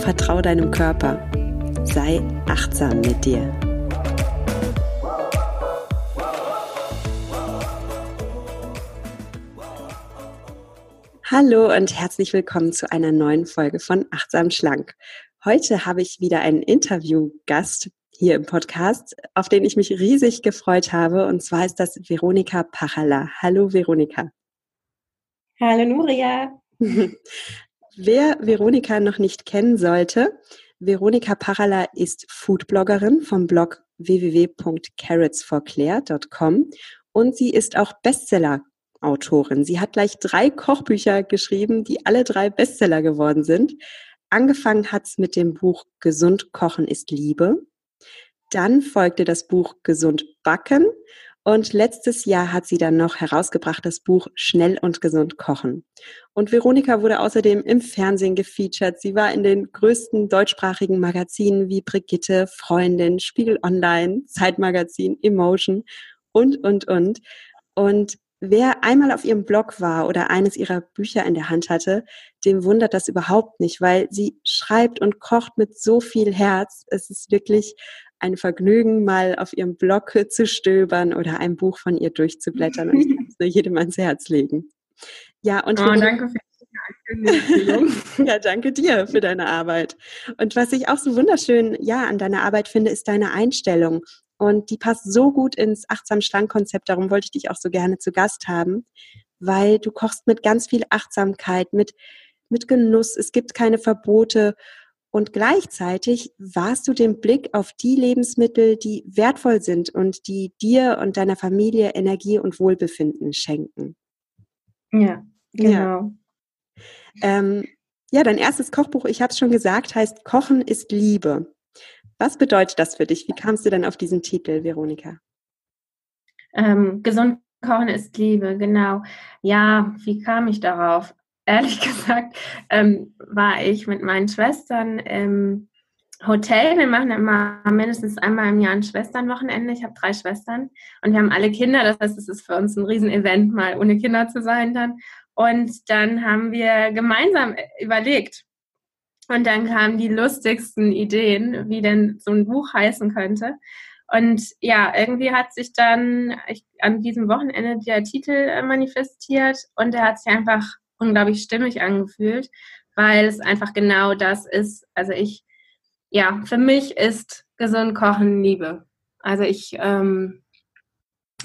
vertrau deinem Körper, sei achtsam mit dir. Hallo und herzlich willkommen zu einer neuen Folge von Achtsam Schlank. Heute habe ich wieder einen Interviewgast hier im Podcast, auf den ich mich riesig gefreut habe. Und zwar ist das Veronika Pachala. Hallo Veronika. Hallo Nuria. Wer Veronika noch nicht kennen sollte, Veronika Pachala ist Foodbloggerin vom Blog www.carrotsforclaire.com und sie ist auch Bestseller Autorin. Sie hat gleich drei Kochbücher geschrieben, die alle drei Bestseller geworden sind. Angefangen hat's mit dem Buch Gesund kochen ist Liebe. Dann folgte das Buch Gesund backen und letztes Jahr hat sie dann noch herausgebracht das Buch Schnell und gesund kochen. Und Veronika wurde außerdem im Fernsehen gefeatured. Sie war in den größten deutschsprachigen Magazinen wie Brigitte, Freundin, Spiegel Online, Zeitmagazin, Emotion und, und, und. Und Wer einmal auf ihrem Blog war oder eines ihrer Bücher in der Hand hatte, dem wundert das überhaupt nicht, weil sie schreibt und kocht mit so viel Herz. Es ist wirklich ein Vergnügen, mal auf ihrem Blog zu stöbern oder ein Buch von ihr durchzublättern. Und ich kann es nur jedem ans Herz legen. Ja, und oh, danke für ja, danke dir für deine Arbeit. Und was ich auch so wunderschön, ja, an deiner Arbeit finde, ist deine Einstellung. Und die passt so gut ins achtsam Schlank-Konzept. Darum wollte ich dich auch so gerne zu Gast haben, weil du kochst mit ganz viel Achtsamkeit, mit, mit Genuss. Es gibt keine Verbote. Und gleichzeitig warst du den Blick auf die Lebensmittel, die wertvoll sind und die dir und deiner Familie Energie und Wohlbefinden schenken. Ja, genau. Ja, ähm, ja dein erstes Kochbuch, ich habe es schon gesagt, heißt Kochen ist Liebe. Was bedeutet das für dich? Wie kamst du denn auf diesen Titel, Veronika? Ähm, gesund kochen ist Liebe, genau. Ja, wie kam ich darauf? Ehrlich gesagt ähm, war ich mit meinen Schwestern im Hotel. Wir machen immer mindestens einmal im Jahr ein Schwesternwochenende. Ich habe drei Schwestern und wir haben alle Kinder. Das heißt, es ist für uns ein Riesenevent, mal ohne Kinder zu sein dann. Und dann haben wir gemeinsam überlegt, und dann kamen die lustigsten Ideen, wie denn so ein Buch heißen könnte. Und ja, irgendwie hat sich dann ich, an diesem Wochenende der Titel äh, manifestiert und er hat sich einfach unglaublich stimmig angefühlt, weil es einfach genau das ist. Also ich, ja, für mich ist gesund Kochen Liebe. Also ich, ähm,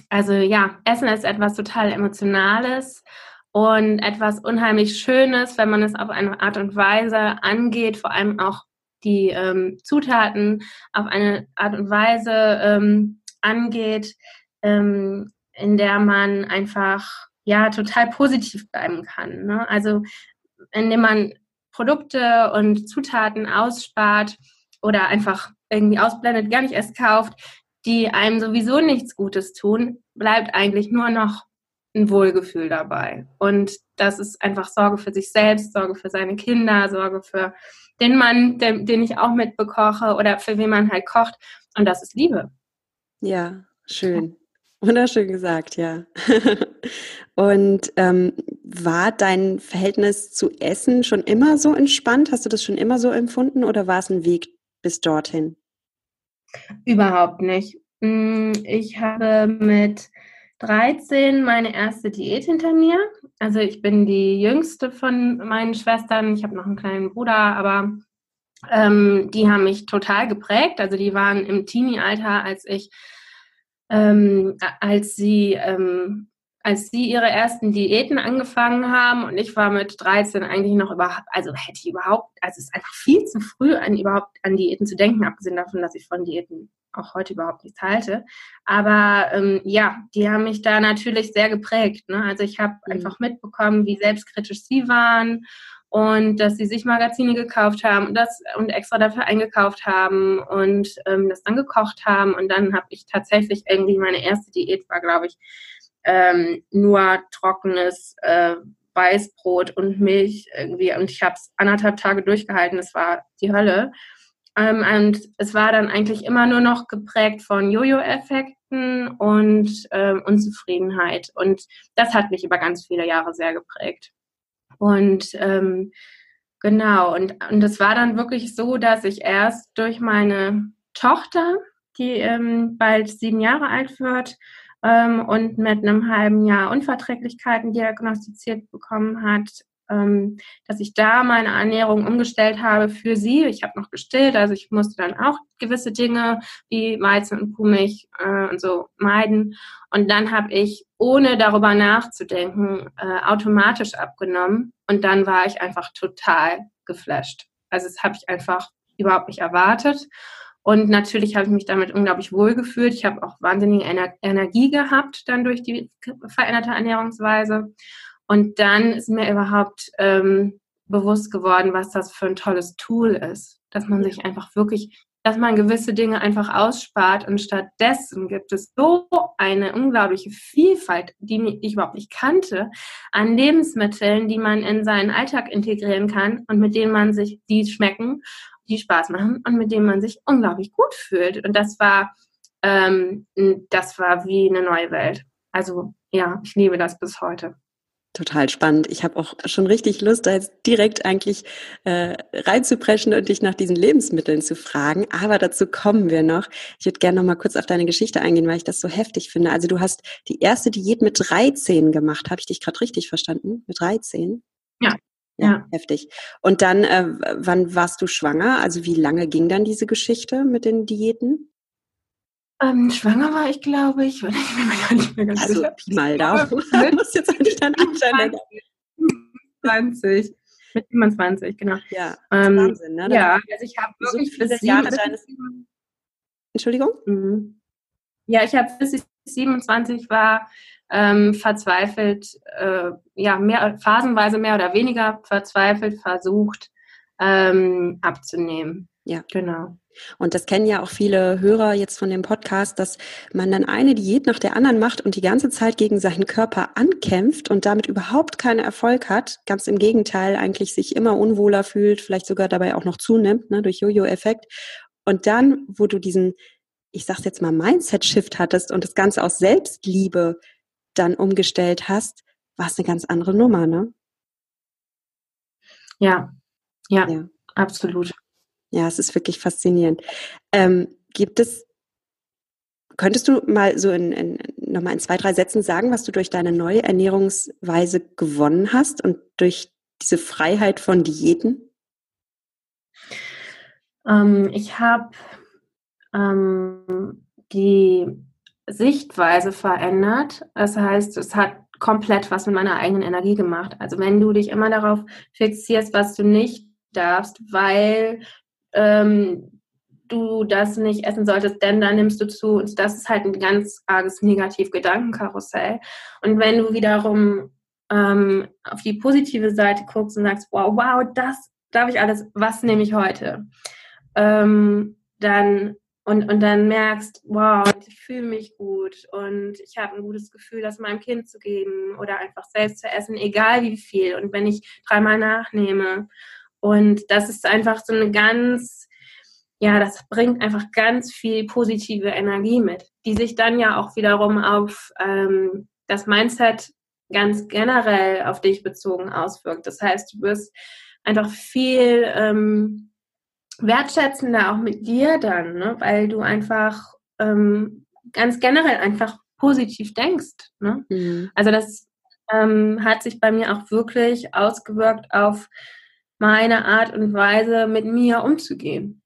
also ja, Essen ist etwas total Emotionales und etwas unheimlich Schönes, wenn man es auf eine Art und Weise angeht, vor allem auch die ähm, Zutaten auf eine Art und Weise ähm, angeht, ähm, in der man einfach ja total positiv bleiben kann. Ne? Also indem man Produkte und Zutaten ausspart oder einfach irgendwie ausblendet, gar nicht erst kauft, die einem sowieso nichts Gutes tun, bleibt eigentlich nur noch ein Wohlgefühl dabei. Und das ist einfach Sorge für sich selbst, Sorge für seine Kinder, Sorge für den Mann, den, den ich auch mitbekoche oder für wen man halt kocht. Und das ist Liebe. Ja, schön. Wunderschön gesagt, ja. Und ähm, war dein Verhältnis zu Essen schon immer so entspannt? Hast du das schon immer so empfunden oder war es ein Weg bis dorthin? Überhaupt nicht. Mm, ich habe mit 13 meine erste Diät hinter mir. Also ich bin die jüngste von meinen Schwestern. Ich habe noch einen kleinen Bruder, aber ähm, die haben mich total geprägt. Also die waren im Teenie-Alter, als ich, ähm, als sie, ähm, als sie ihre ersten Diäten angefangen haben und ich war mit 13 eigentlich noch überhaupt, also hätte ich überhaupt, also es ist einfach viel zu früh an überhaupt an Diäten zu denken, abgesehen davon, dass ich von Diäten auch heute überhaupt nichts halte. Aber ähm, ja, die haben mich da natürlich sehr geprägt. Ne? Also ich habe mhm. einfach mitbekommen, wie selbstkritisch sie waren und dass sie sich Magazine gekauft haben und das und extra dafür eingekauft haben und ähm, das dann gekocht haben und dann habe ich tatsächlich irgendwie meine erste Diät war, glaube ich, ähm, nur trockenes äh, Weißbrot und Milch irgendwie und ich habe es anderthalb Tage durchgehalten. Es war die Hölle. Ähm, und es war dann eigentlich immer nur noch geprägt von Jojo-Effekten und ähm, Unzufriedenheit. Und das hat mich über ganz viele Jahre sehr geprägt. Und ähm, genau, und, und es war dann wirklich so, dass ich erst durch meine Tochter, die ähm, bald sieben Jahre alt wird ähm, und mit einem halben Jahr Unverträglichkeiten diagnostiziert bekommen hat, ähm, dass ich da meine Ernährung umgestellt habe für sie. Ich habe noch gestillt, also ich musste dann auch gewisse Dinge wie Weizen und Kuhmilch äh, und so meiden. Und dann habe ich, ohne darüber nachzudenken, äh, automatisch abgenommen. Und dann war ich einfach total geflasht. Also das habe ich einfach überhaupt nicht erwartet. Und natürlich habe ich mich damit unglaublich wohl gefühlt. Ich habe auch wahnsinnige Ener Energie gehabt dann durch die veränderte Ernährungsweise. Und dann ist mir überhaupt ähm, bewusst geworden, was das für ein tolles Tool ist, dass man sich einfach wirklich, dass man gewisse Dinge einfach ausspart und stattdessen gibt es so eine unglaubliche Vielfalt, die ich überhaupt nicht kannte, an Lebensmitteln, die man in seinen Alltag integrieren kann und mit denen man sich, die schmecken, die Spaß machen und mit denen man sich unglaublich gut fühlt. Und das war, ähm, das war wie eine neue Welt. Also ja, ich liebe das bis heute. Total spannend. Ich habe auch schon richtig Lust, da jetzt direkt eigentlich äh, reinzupreschen und dich nach diesen Lebensmitteln zu fragen. Aber dazu kommen wir noch. Ich würde gerne noch mal kurz auf deine Geschichte eingehen, weil ich das so heftig finde. Also du hast die erste Diät mit 13 gemacht. Habe ich dich gerade richtig verstanden? Mit 13? Ja. Ja, ja, heftig. Und dann, äh, wann warst du schwanger? Also wie lange ging dann diese Geschichte mit den Diäten? Ähm, schwanger war ich, glaube ich, ich bin mir gar nicht mehr ganz also, sicher. Pi mal da. Du musst jetzt eigentlich dein Alter 20. Mit 27, genau. Ja, ähm, Wahnsinn, ne? ja, also ich habe wirklich so viele Jahre deines... Entschuldigung? Mhm. Ja, ich habe bis ich 27 war, ähm, verzweifelt, äh, ja, mehr, phasenweise mehr oder weniger verzweifelt versucht, ähm, abzunehmen. Ja. Genau. Und das kennen ja auch viele Hörer jetzt von dem Podcast, dass man dann eine Diät nach der anderen macht und die ganze Zeit gegen seinen Körper ankämpft und damit überhaupt keinen Erfolg hat. Ganz im Gegenteil, eigentlich sich immer unwohler fühlt, vielleicht sogar dabei auch noch zunimmt, ne, durch Jojo-Effekt. Und dann, wo du diesen, ich sag's jetzt mal, Mindset-Shift hattest und das Ganze aus Selbstliebe dann umgestellt hast, war es eine ganz andere Nummer, ne? Ja, ja, ja. absolut. Ja, es ist wirklich faszinierend. Ähm, gibt es, könntest du mal so in, in, nochmal in zwei, drei Sätzen sagen, was du durch deine neue Ernährungsweise gewonnen hast und durch diese Freiheit von Diäten? Ähm, ich habe ähm, die Sichtweise verändert. Das heißt, es hat komplett was mit meiner eigenen Energie gemacht. Also wenn du dich immer darauf fixierst, was du nicht darfst, weil ähm, du das nicht essen solltest, denn dann nimmst du zu. Und das ist halt ein ganz arges Negativ-Gedankenkarussell. Und wenn du wiederum ähm, auf die positive Seite guckst und sagst, wow, wow, das darf ich alles, was nehme ich heute? Ähm, dann und, und dann merkst, wow, ich fühle mich gut und ich habe ein gutes Gefühl, das meinem Kind zu geben oder einfach selbst zu essen, egal wie viel. Und wenn ich dreimal nachnehme und das ist einfach so eine ganz, ja, das bringt einfach ganz viel positive Energie mit, die sich dann ja auch wiederum auf ähm, das Mindset ganz generell auf dich bezogen auswirkt. Das heißt, du wirst einfach viel ähm, wertschätzender auch mit dir dann, ne? weil du einfach ähm, ganz generell einfach positiv denkst. Ne? Mhm. Also das ähm, hat sich bei mir auch wirklich ausgewirkt auf meine Art und Weise, mit mir umzugehen.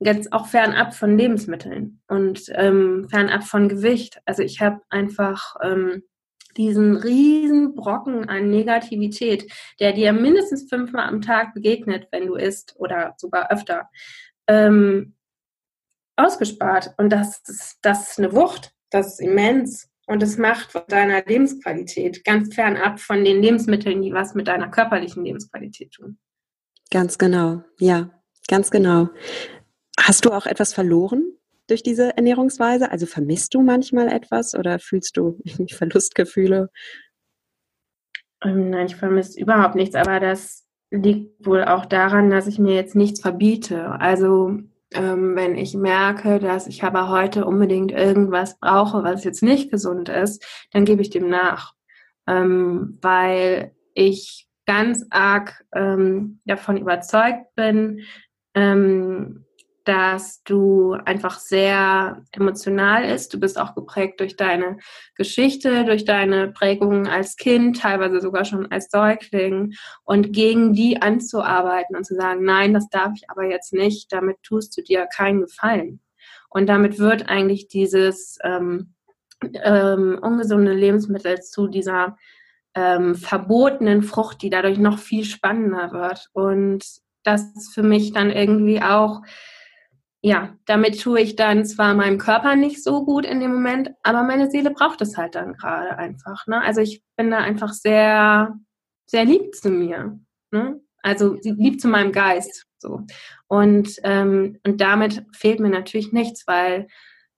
Jetzt auch fernab von Lebensmitteln und ähm, fernab von Gewicht. Also ich habe einfach ähm, diesen riesen Brocken an Negativität, der dir mindestens fünfmal am Tag begegnet, wenn du isst oder sogar öfter, ähm, ausgespart. Und das ist, das ist eine Wucht, das ist immens. Und es macht deiner Lebensqualität ganz fernab von den Lebensmitteln, die was mit deiner körperlichen Lebensqualität tun. Ganz genau, ja, ganz genau. Hast du auch etwas verloren durch diese Ernährungsweise? Also vermisst du manchmal etwas oder fühlst du Verlustgefühle? Ähm, nein, ich vermisse überhaupt nichts, aber das liegt wohl auch daran, dass ich mir jetzt nichts verbiete. Also ähm, wenn ich merke, dass ich aber heute unbedingt irgendwas brauche, was jetzt nicht gesund ist, dann gebe ich dem nach, ähm, weil ich ganz arg ähm, davon überzeugt bin, ähm, dass du einfach sehr emotional ist. Du bist auch geprägt durch deine Geschichte, durch deine Prägungen als Kind, teilweise sogar schon als Säugling. Und gegen die anzuarbeiten und zu sagen, nein, das darf ich aber jetzt nicht, damit tust du dir keinen Gefallen. Und damit wird eigentlich dieses ähm, ähm, ungesunde Lebensmittel zu dieser ähm, verbotenen Frucht, die dadurch noch viel spannender wird. Und das ist für mich dann irgendwie auch ja, damit tue ich dann zwar meinem Körper nicht so gut in dem Moment, aber meine Seele braucht es halt dann gerade einfach. Ne? Also ich bin da einfach sehr, sehr lieb zu mir. Ne? Also lieb zu meinem Geist. So. Und, ähm, und damit fehlt mir natürlich nichts, weil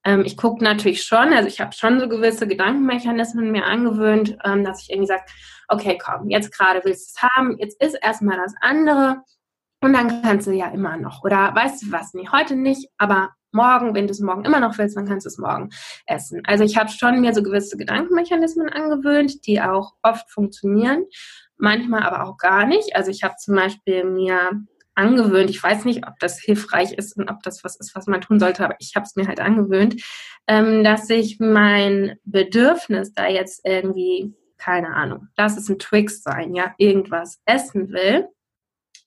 ähm, ich gucke natürlich schon, also ich habe schon so gewisse Gedankenmechanismen mir angewöhnt, ähm, dass ich irgendwie sage, okay, komm, jetzt gerade willst du es haben, jetzt ist erstmal das andere und dann kannst du ja immer noch. Oder weißt du was? Nee, heute nicht, aber morgen, wenn du es morgen immer noch willst, dann kannst du es morgen essen. Also ich habe schon mir so gewisse Gedankenmechanismen angewöhnt, die auch oft funktionieren, manchmal aber auch gar nicht. Also ich habe zum Beispiel mir angewöhnt, ich weiß nicht, ob das hilfreich ist und ob das was ist, was man tun sollte, aber ich habe es mir halt angewöhnt, ähm, dass ich mein Bedürfnis da jetzt irgendwie, keine Ahnung, das ist ein Twix sein, ja, irgendwas essen will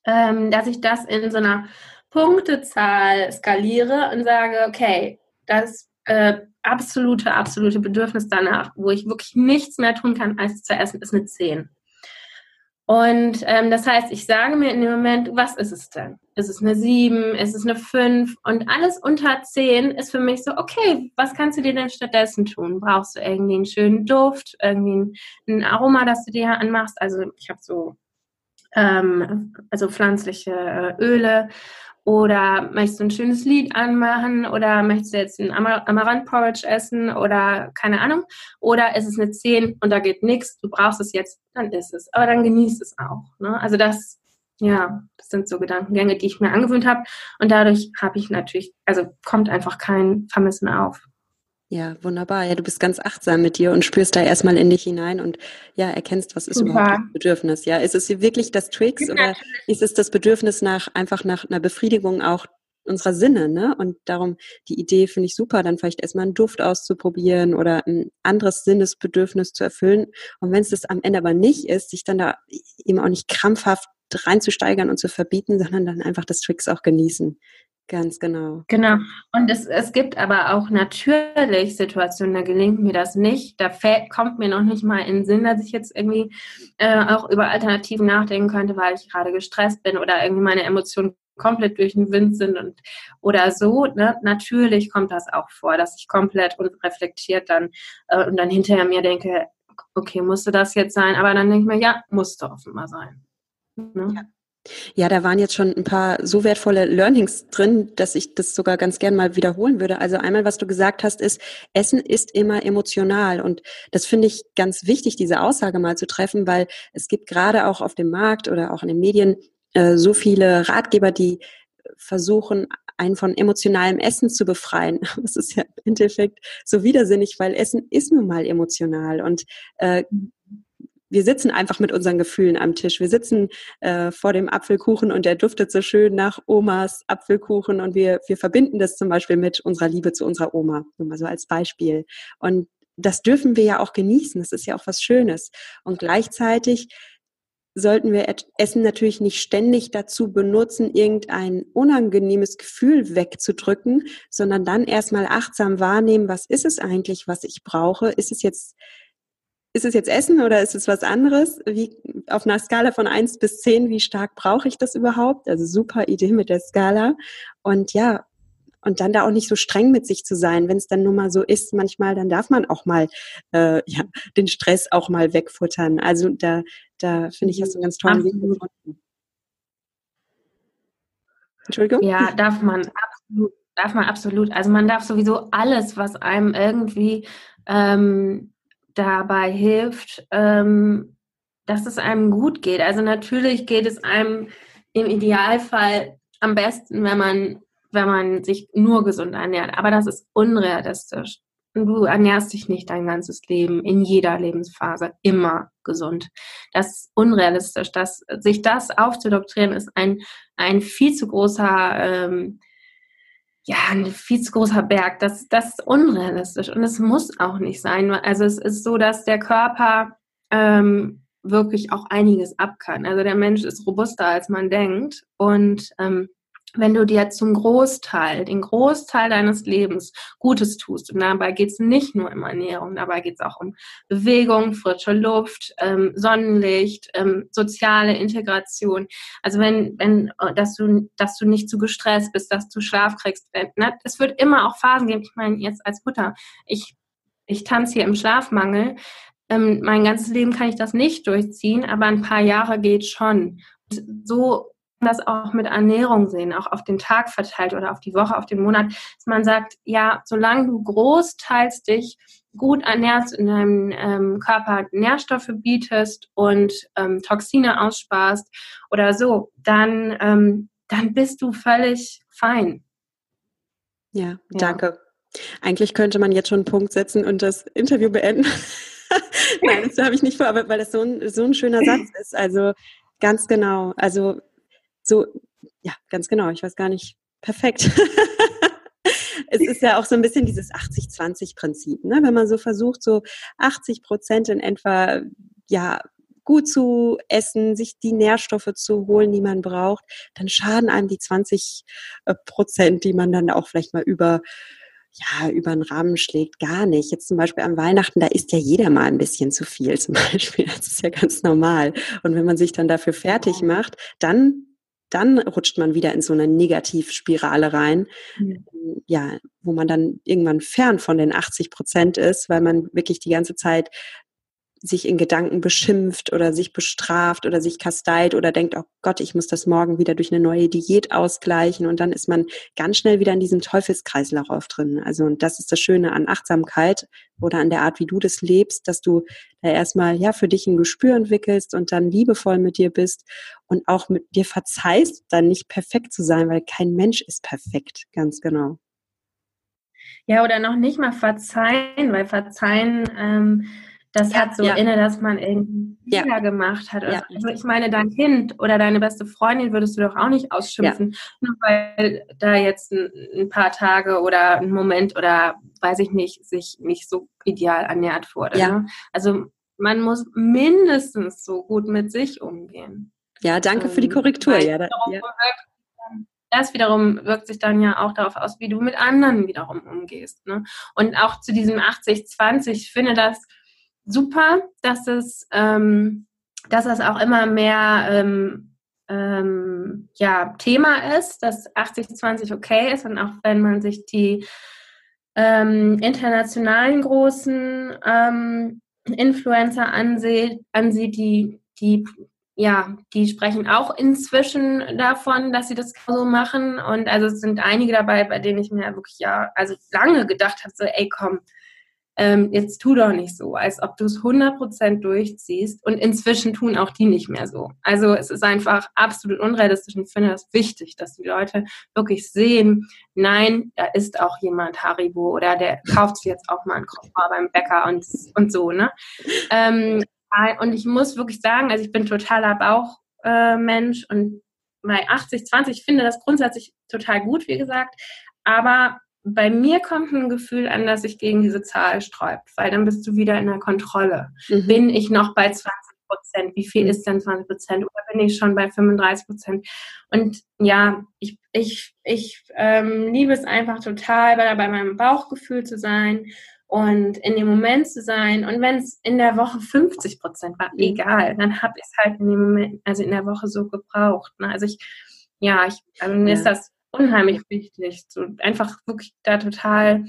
ähm, dass ich das in so einer Punktezahl skaliere und sage, okay, das äh, absolute, absolute Bedürfnis danach, wo ich wirklich nichts mehr tun kann, als zu essen, ist eine 10. Und ähm, das heißt, ich sage mir in dem Moment, was ist es denn? Ist es eine 7? Ist es eine 5? Und alles unter 10 ist für mich so, okay, was kannst du dir denn stattdessen tun? Brauchst du irgendwie einen schönen Duft, irgendwie ein, Aroma, das du dir anmachst? Also ich habe so ähm, also pflanzliche äh, Öle. Oder möchtest du ein schönes Lied anmachen? Oder möchtest du jetzt ein Amar Amaranth-Porridge essen? Oder keine Ahnung. Oder ist es eine 10 und da geht nichts, du brauchst es jetzt, dann ist es. Aber dann genießt es auch. Ne? Also das, ja, das sind so Gedankengänge, die ich mir angewöhnt habe. Und dadurch habe ich natürlich, also kommt einfach kein Vermissen auf. Ja, wunderbar. Ja, du bist ganz achtsam mit dir und spürst da erstmal in dich hinein und ja, erkennst, was ist Super. überhaupt das Bedürfnis. Ja, ist es wirklich das Tricks ja, oder ist es das Bedürfnis nach einfach nach einer Befriedigung auch unserer Sinne, ne? Und darum die Idee finde ich super, dann vielleicht erstmal einen Duft auszuprobieren oder ein anderes Sinnesbedürfnis zu erfüllen. Und wenn es das am Ende aber nicht ist, sich dann da eben auch nicht krampfhaft reinzusteigern und zu verbieten, sondern dann einfach das Tricks auch genießen. Ganz genau. Genau. Und es, es gibt aber auch natürlich Situationen, da gelingt mir das nicht. Da fällt, kommt mir noch nicht mal in den Sinn, dass ich jetzt irgendwie äh, auch über Alternativen nachdenken könnte, weil ich gerade gestresst bin oder irgendwie meine Emotionen komplett durch den Wind sind und oder so. Ne? Natürlich kommt das auch vor, dass ich komplett unreflektiert dann äh, und dann hinterher mir denke, okay, musste das jetzt sein? Aber dann denke ich mir, ja, musste offenbar sein. Ne? Ja. Ja, da waren jetzt schon ein paar so wertvolle Learnings drin, dass ich das sogar ganz gern mal wiederholen würde. Also einmal, was du gesagt hast, ist, Essen ist immer emotional. Und das finde ich ganz wichtig, diese Aussage mal zu treffen, weil es gibt gerade auch auf dem Markt oder auch in den Medien äh, so viele Ratgeber, die versuchen, einen von emotionalem Essen zu befreien. Das ist ja im Endeffekt so widersinnig, weil Essen ist nun mal emotional. Und äh, wir sitzen einfach mit unseren Gefühlen am Tisch. Wir sitzen äh, vor dem Apfelkuchen und der duftet so schön nach Omas Apfelkuchen und wir, wir verbinden das zum Beispiel mit unserer Liebe zu unserer Oma, nur mal so als Beispiel. Und das dürfen wir ja auch genießen. Das ist ja auch was Schönes. Und gleichzeitig sollten wir Essen natürlich nicht ständig dazu benutzen, irgendein unangenehmes Gefühl wegzudrücken, sondern dann erstmal achtsam wahrnehmen, was ist es eigentlich, was ich brauche? Ist es jetzt ist es jetzt Essen oder ist es was anderes? Wie auf einer Skala von eins bis zehn, wie stark brauche ich das überhaupt? Also super Idee mit der Skala. Und ja, und dann da auch nicht so streng mit sich zu sein, wenn es dann nun mal so ist, manchmal, dann darf man auch mal äh, ja, den Stress auch mal wegfuttern. Also da, da finde ich, hast du einen ganz tollen Weg gefunden. Entschuldigung? Ja, darf man absolut, darf man absolut. Also man darf sowieso alles, was einem irgendwie ähm, dabei hilft, ähm, dass es einem gut geht. Also natürlich geht es einem im Idealfall am besten, wenn man, wenn man sich nur gesund ernährt. Aber das ist unrealistisch. Du ernährst dich nicht dein ganzes Leben in jeder Lebensphase immer gesund. Das ist unrealistisch. Das, sich das aufzudoktrieren, ist ein, ein viel zu großer, ähm, ja, ein viel zu großer Berg. Das, das ist unrealistisch und es muss auch nicht sein. Also es ist so, dass der Körper ähm, wirklich auch einiges ab kann. Also der Mensch ist robuster, als man denkt und ähm, wenn du dir zum Großteil, den Großteil deines Lebens Gutes tust, und dabei geht es nicht nur um Ernährung, dabei geht es auch um Bewegung, frische Luft, ähm, Sonnenlicht, ähm, soziale Integration. Also wenn, wenn, äh, dass du, dass du nicht zu gestresst bist, dass du Schlaf kriegst. Ne? Es wird immer auch Phasen geben. Ich meine, jetzt als Mutter, ich, ich tanze hier im Schlafmangel. Ähm, mein ganzes Leben kann ich das nicht durchziehen, aber ein paar Jahre geht schon. Und so das auch mit Ernährung sehen, auch auf den Tag verteilt oder auf die Woche, auf den Monat, dass man sagt, ja, solange du großteils dich gut ernährst, in deinem ähm, Körper Nährstoffe bietest und ähm, Toxine aussparst oder so, dann, ähm, dann bist du völlig fein. Ja, danke. Ja. Eigentlich könnte man jetzt schon einen Punkt setzen und das Interview beenden. Nein, das habe ich nicht vor, aber weil das so ein, so ein schöner Satz ist. Also ganz genau. Also so, ja, ganz genau, ich weiß gar nicht, perfekt. es ist ja auch so ein bisschen dieses 80-20-Prinzip, ne? wenn man so versucht, so 80 Prozent in etwa, ja, gut zu essen, sich die Nährstoffe zu holen, die man braucht, dann schaden einem die 20 äh, Prozent, die man dann auch vielleicht mal über ja, über den Rahmen schlägt, gar nicht. Jetzt zum Beispiel am Weihnachten, da isst ja jeder mal ein bisschen zu viel zum Beispiel. Das ist ja ganz normal. Und wenn man sich dann dafür fertig macht, dann dann rutscht man wieder in so eine Negativspirale rein, mhm. ja, wo man dann irgendwann fern von den 80 Prozent ist, weil man wirklich die ganze Zeit sich in Gedanken beschimpft oder sich bestraft oder sich kasteit oder denkt, oh Gott, ich muss das morgen wieder durch eine neue Diät ausgleichen und dann ist man ganz schnell wieder in diesem Teufelskreislauf drin. Also und das ist das Schöne an Achtsamkeit oder an der Art, wie du das lebst, dass du da erstmal ja für dich ein Gespür entwickelst und dann liebevoll mit dir bist und auch mit dir verzeihst, dann nicht perfekt zu sein, weil kein Mensch ist perfekt, ganz genau. Ja, oder noch nicht mal verzeihen, weil verzeihen ähm, das ja, hat so ja. inne, dass man irgendwie Fehler ja. gemacht hat. Also, ich meine, dein Kind oder deine beste Freundin würdest du doch auch nicht ausschimpfen, nur weil da jetzt ein, ein, paar Tage oder ein Moment oder weiß ich nicht, sich nicht so ideal ernährt wurde. Ne? Also man muss mindestens so gut mit sich umgehen. Ja, danke für die ähm, Korrektur. Ja, da, das wiederum wirkt sich dann ja auch darauf aus, wie du mit anderen wiederum umgehst. Ne? Und auch zu diesem 80-20, ich finde das super, dass es, ähm, dass es auch immer mehr ähm, ähm, ja, Thema ist, dass 80-20 okay ist und auch wenn man sich die ähm, internationalen großen ähm, Influencer ansieht, ansieht die, die ja, die sprechen auch inzwischen davon, dass sie das so machen. Und also es sind einige dabei, bei denen ich mir wirklich ja, also lange gedacht habe, so, ey, komm, ähm, jetzt tu doch nicht so, als ob du es 100% durchziehst. Und inzwischen tun auch die nicht mehr so. Also es ist einfach absolut unrealistisch und ich finde das wichtig, dass die Leute wirklich sehen, nein, da ist auch jemand Haribo oder der kauft sich jetzt auch mal einen Koffer beim Bäcker und, und so, ne? Ähm, und ich muss wirklich sagen, also ich bin totaler Bauchmensch äh, und bei 80, 20, ich finde das grundsätzlich total gut, wie gesagt, aber bei mir kommt ein Gefühl an, dass sich gegen diese Zahl sträubt, weil dann bist du wieder in der Kontrolle. Mhm. Bin ich noch bei 20 Prozent? Wie viel mhm. ist denn 20 Prozent? Oder bin ich schon bei 35 Prozent? Und ja, ich, ich, ich ähm, liebe es einfach total, bei, bei meinem Bauchgefühl zu sein und in dem Moment zu sein. Und wenn es in der Woche 50 Prozent war, mhm. egal, dann habe ich es halt in dem Moment, also in der Woche so gebraucht. Ne? Also ich, ja, ich, also mir ja. ist das unheimlich wichtig. So einfach wirklich da total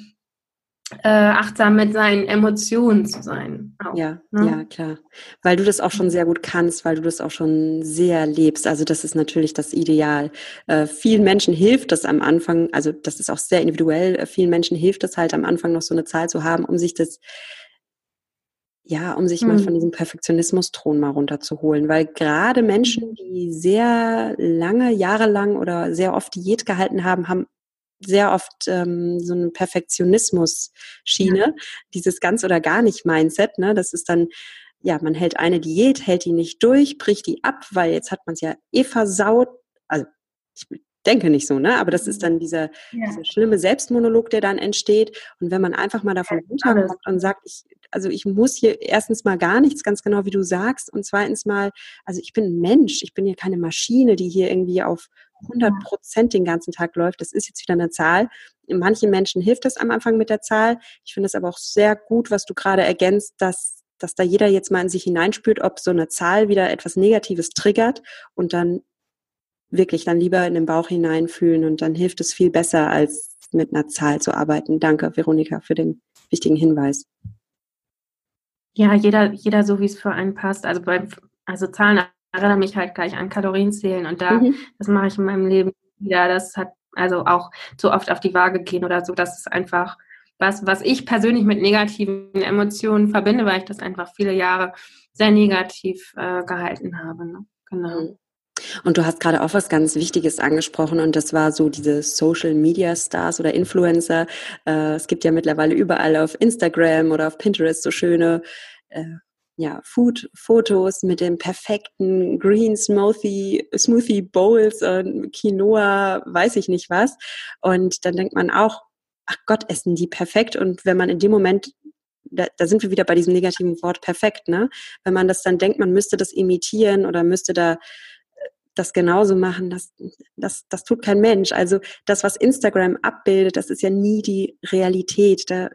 äh, achtsam mit seinen Emotionen zu sein. Auch, ja, ne? ja, klar. Weil du das auch schon sehr gut kannst, weil du das auch schon sehr lebst. Also das ist natürlich das Ideal. Äh, vielen Menschen hilft das am Anfang, also das ist auch sehr individuell, äh, vielen Menschen hilft es halt am Anfang noch so eine Zahl zu haben, um sich das ja, um sich mhm. mal von diesem Perfektionismus-Thron mal runterzuholen, weil gerade Menschen, die sehr lange, jahrelang oder sehr oft Diät gehalten haben, haben sehr oft ähm, so eine Perfektionismus-Schiene, ja. dieses ganz oder gar nicht Mindset, ne? Das ist dann, ja, man hält eine Diät, hält die nicht durch, bricht die ab, weil jetzt hat man es ja eh versaut. Also ich denke nicht so, ne? Aber das ist mhm. dann dieser, ja. dieser schlimme Selbstmonolog, der dann entsteht. Und wenn man einfach mal davon runterkommt und sagt, ich, also ich muss hier erstens mal gar nichts, ganz genau wie du sagst, und zweitens mal, also ich bin ein Mensch, ich bin hier keine Maschine, die hier irgendwie auf 100 Prozent den ganzen Tag läuft. Das ist jetzt wieder eine Zahl. Manchen Menschen hilft das am Anfang mit der Zahl. Ich finde es aber auch sehr gut, was du gerade ergänzt, dass dass da jeder jetzt mal in sich hineinspürt, ob so eine Zahl wieder etwas Negatives triggert und dann wirklich dann lieber in den Bauch hineinfühlen und dann hilft es viel besser, als mit einer Zahl zu arbeiten. Danke, Veronika, für den wichtigen Hinweis. Ja, jeder, jeder so, wie es für einen passt. Also bei, also Zahlen erinnern mich halt gleich an Kalorienzählen und da, mhm. das mache ich in meinem Leben wieder. Das hat also auch zu oft auf die Waage gehen oder so. Das ist einfach was, was ich persönlich mit negativen Emotionen verbinde, weil ich das einfach viele Jahre sehr negativ äh, gehalten habe. Ne? Genau. Und du hast gerade auch was ganz Wichtiges angesprochen und das war so diese Social Media Stars oder Influencer. Äh, es gibt ja mittlerweile überall auf Instagram oder auf Pinterest so schöne äh, ja, Food-Fotos mit dem perfekten Green Smoothie, Smoothie Bowls, äh, Quinoa, weiß ich nicht was. Und dann denkt man auch, ach Gott, essen die perfekt. Und wenn man in dem Moment da, da sind wir wieder bei diesem negativen Wort perfekt, ne? Wenn man das dann denkt, man müsste das imitieren oder müsste da das genauso machen, das, das, das tut kein Mensch. Also das, was Instagram abbildet, das ist ja nie die Realität. Da,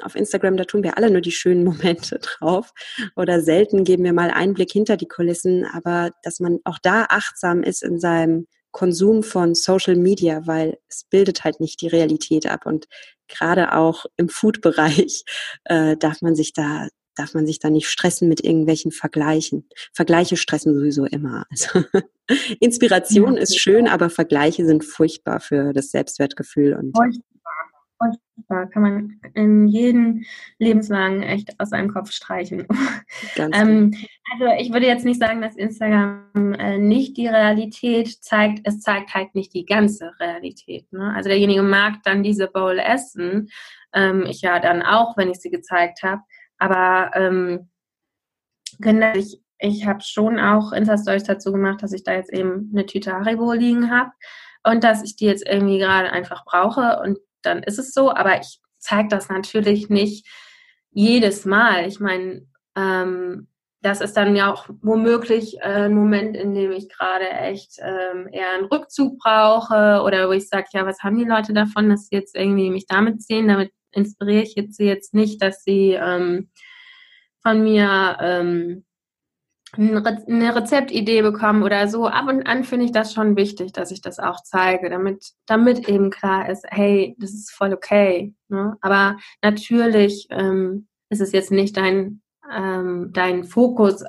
auf Instagram, da tun wir alle nur die schönen Momente drauf oder selten geben wir mal Einblick hinter die Kulissen, aber dass man auch da achtsam ist in seinem Konsum von Social Media, weil es bildet halt nicht die Realität ab und gerade auch im Food-Bereich äh, darf man sich da darf man sich da nicht stressen mit irgendwelchen Vergleichen. Vergleiche stressen sowieso immer. Also Inspiration ja, ist schön, aber Vergleiche sind furchtbar für das Selbstwertgefühl. Und furchtbar, furchtbar. Kann man in jeden Lebenslang echt aus seinem Kopf streichen. ähm, also ich würde jetzt nicht sagen, dass Instagram äh, nicht die Realität zeigt. Es zeigt halt nicht die ganze Realität. Ne? Also derjenige mag dann diese Bowl essen. Ähm, ich ja dann auch, wenn ich sie gezeigt habe. Aber ähm, ich, ich habe schon auch Insta-Stories dazu gemacht, dass ich da jetzt eben eine Tüte Haribo liegen habe und dass ich die jetzt irgendwie gerade einfach brauche und dann ist es so. Aber ich zeige das natürlich nicht jedes Mal. Ich meine, ähm, das ist dann ja auch womöglich äh, ein Moment, in dem ich gerade echt ähm, eher einen Rückzug brauche oder wo ich sage, ja, was haben die Leute davon, dass sie jetzt irgendwie mich damit sehen? Damit inspiriere ich jetzt sie jetzt nicht, dass sie ähm, von mir ähm, eine Rezeptidee bekommen oder so. Ab und an finde ich das schon wichtig, dass ich das auch zeige, damit, damit eben klar ist, hey, das ist voll okay. Ne? Aber natürlich ähm, ist es jetzt nicht dein, ähm, dein Fokus,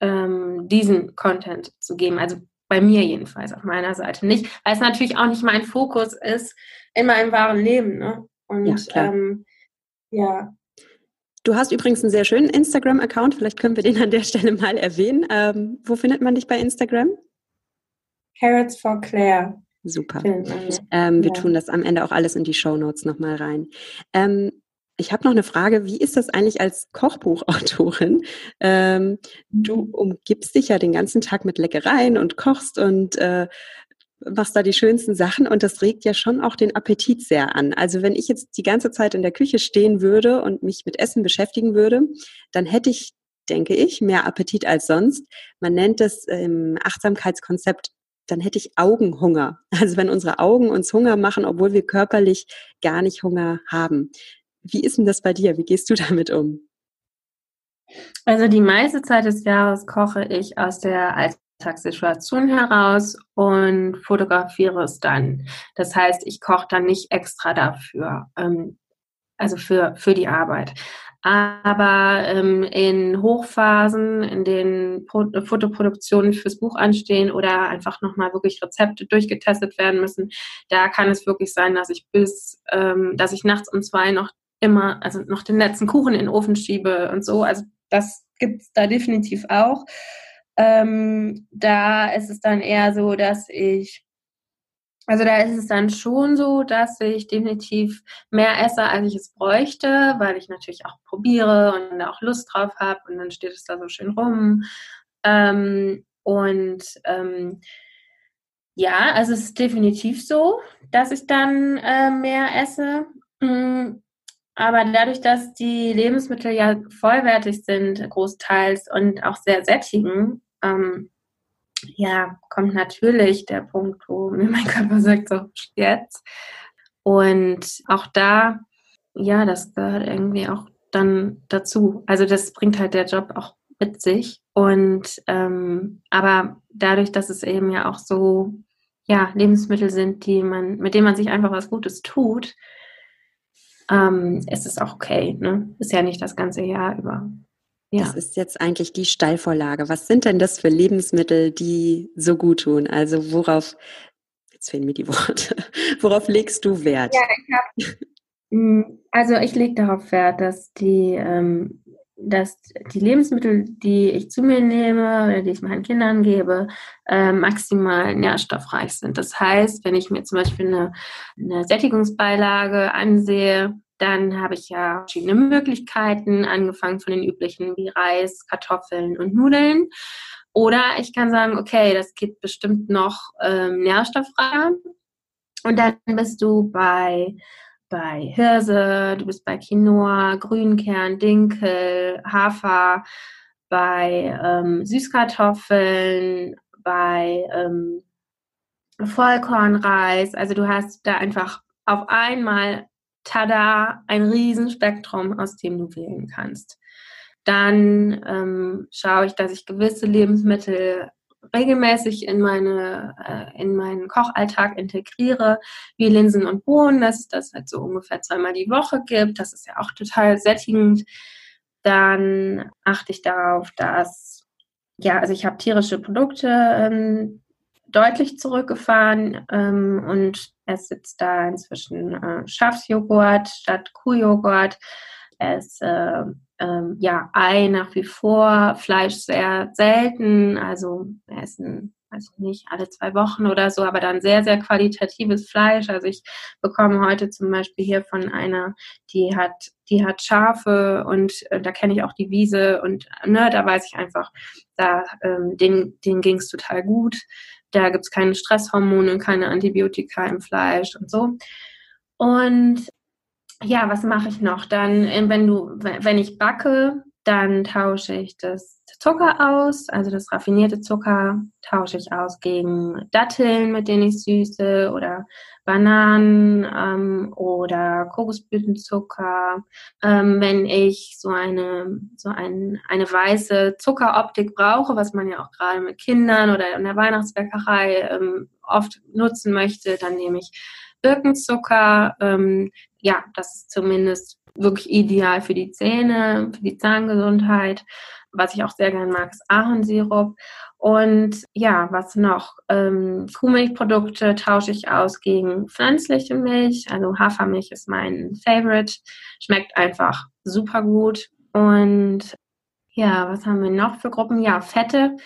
ähm, diesen Content zu geben. Also bei mir jedenfalls, auf meiner Seite nicht, weil es natürlich auch nicht mein Fokus ist in meinem wahren Leben. Ne? Und ja, ähm, ja. Du hast übrigens einen sehr schönen Instagram-Account. Vielleicht können wir den an der Stelle mal erwähnen. Ähm, wo findet man dich bei Instagram? Carrots for Claire. Super. Ähm, wir tun das am Ende auch alles in die Show Notes nochmal rein. Ähm, ich habe noch eine Frage. Wie ist das eigentlich als Kochbuchautorin? Ähm, du mhm. umgibst dich ja den ganzen Tag mit Leckereien und kochst und äh, machst da die schönsten Sachen und das regt ja schon auch den Appetit sehr an. Also wenn ich jetzt die ganze Zeit in der Küche stehen würde und mich mit Essen beschäftigen würde, dann hätte ich, denke ich, mehr Appetit als sonst. Man nennt es im Achtsamkeitskonzept dann hätte ich Augenhunger. Also wenn unsere Augen uns Hunger machen, obwohl wir körperlich gar nicht Hunger haben. Wie ist denn das bei dir? Wie gehst du damit um? Also die meiste Zeit des Jahres koche ich aus der Alltagssituation heraus und fotografiere es dann. Das heißt, ich koche dann nicht extra dafür. Ähm, also für, für die Arbeit. Aber ähm, in Hochphasen, in denen Pro Fotoproduktionen fürs Buch anstehen oder einfach nochmal wirklich Rezepte durchgetestet werden müssen, da kann es wirklich sein, dass ich bis, ähm, dass ich nachts um zwei noch immer, also noch den letzten Kuchen in den Ofen schiebe und so. Also das gibt es da definitiv auch. Ähm, da ist es dann eher so, dass ich also da ist es dann schon so, dass ich definitiv mehr esse, als ich es bräuchte, weil ich natürlich auch probiere und da auch Lust drauf habe und dann steht es da so schön rum. Ähm, und ähm, ja, also es ist definitiv so, dass ich dann äh, mehr esse. Mm, aber dadurch, dass die Lebensmittel ja vollwertig sind, großteils und auch sehr sättigen, ähm, ja, kommt natürlich der Punkt, wo mir mein Körper sagt, so jetzt. Und auch da, ja, das gehört irgendwie auch dann dazu. Also das bringt halt der Job auch mit sich. Und ähm, aber dadurch, dass es eben ja auch so ja, Lebensmittel sind, die man, mit denen man sich einfach was Gutes tut, ähm, ist es auch okay. Ne? Ist ja nicht das ganze Jahr über. Ja. Das ist jetzt eigentlich die Steilvorlage. Was sind denn das für Lebensmittel, die so gut tun? Also worauf, jetzt fehlen mir die Worte, worauf legst du Wert? Ja, ich hab, hm, also ich lege darauf Wert, dass die, ähm, dass die Lebensmittel, die ich zu mir nehme oder die ich meinen Kindern gebe, äh, maximal nährstoffreich sind. Das heißt, wenn ich mir zum Beispiel eine, eine Sättigungsbeilage ansehe, dann habe ich ja verschiedene Möglichkeiten, angefangen von den üblichen wie Reis, Kartoffeln und Nudeln. Oder ich kann sagen, okay, das geht bestimmt noch ähm, nährstofffreier. Und dann bist du bei, bei Hirse, du bist bei Quinoa, Grünkern, Dinkel, Hafer, bei ähm, Süßkartoffeln, bei ähm, Vollkornreis. Also du hast da einfach auf einmal tada, ein Riesenspektrum, aus dem du wählen kannst. Dann ähm, schaue ich, dass ich gewisse Lebensmittel regelmäßig in, meine, äh, in meinen Kochalltag integriere, wie Linsen und Bohnen, dass es das halt so ungefähr zweimal die Woche gibt. Das ist ja auch total sättigend. Dann achte ich darauf, dass, ja, also ich habe tierische Produkte ähm, deutlich zurückgefahren ähm, und es sitzt da inzwischen äh, Schafsjoghurt statt Kuhjoghurt. Es äh, äh, ja Ei nach wie vor, Fleisch sehr selten, also wir essen also nicht alle zwei Wochen oder so, aber dann sehr, sehr qualitatives Fleisch. Also ich bekomme heute zum Beispiel hier von einer, die hat, die hat Schafe und äh, da kenne ich auch die Wiese und ne, da weiß ich einfach, da ähm, den, den ging es total gut. Da gibt es keine Stresshormone, keine Antibiotika im Fleisch und so. Und ja, was mache ich noch? Dann, äh, wenn du, wenn ich backe, dann tausche ich das Zucker aus, also das raffinierte Zucker tausche ich aus gegen Datteln, mit denen ich süße oder Bananen ähm, oder Kokosblütenzucker. Ähm, wenn ich so eine so ein, eine weiße Zuckeroptik brauche, was man ja auch gerade mit Kindern oder in der Weihnachtsbäckerei ähm, oft nutzen möchte, dann nehme ich Birkenzucker. Ähm, ja, das ist zumindest wirklich ideal für die Zähne, für die Zahngesundheit. Was ich auch sehr gerne mag, ist Ahornsirup. Und ja, was noch? Ähm, Kuhmilchprodukte tausche ich aus gegen pflanzliche Milch. Also Hafermilch ist mein Favorite. Schmeckt einfach super gut. Und ja, was haben wir noch für Gruppen? Ja, Fette.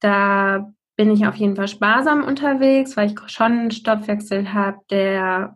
Da bin ich auf jeden Fall sparsam unterwegs, weil ich schon einen Stoffwechsel habe, der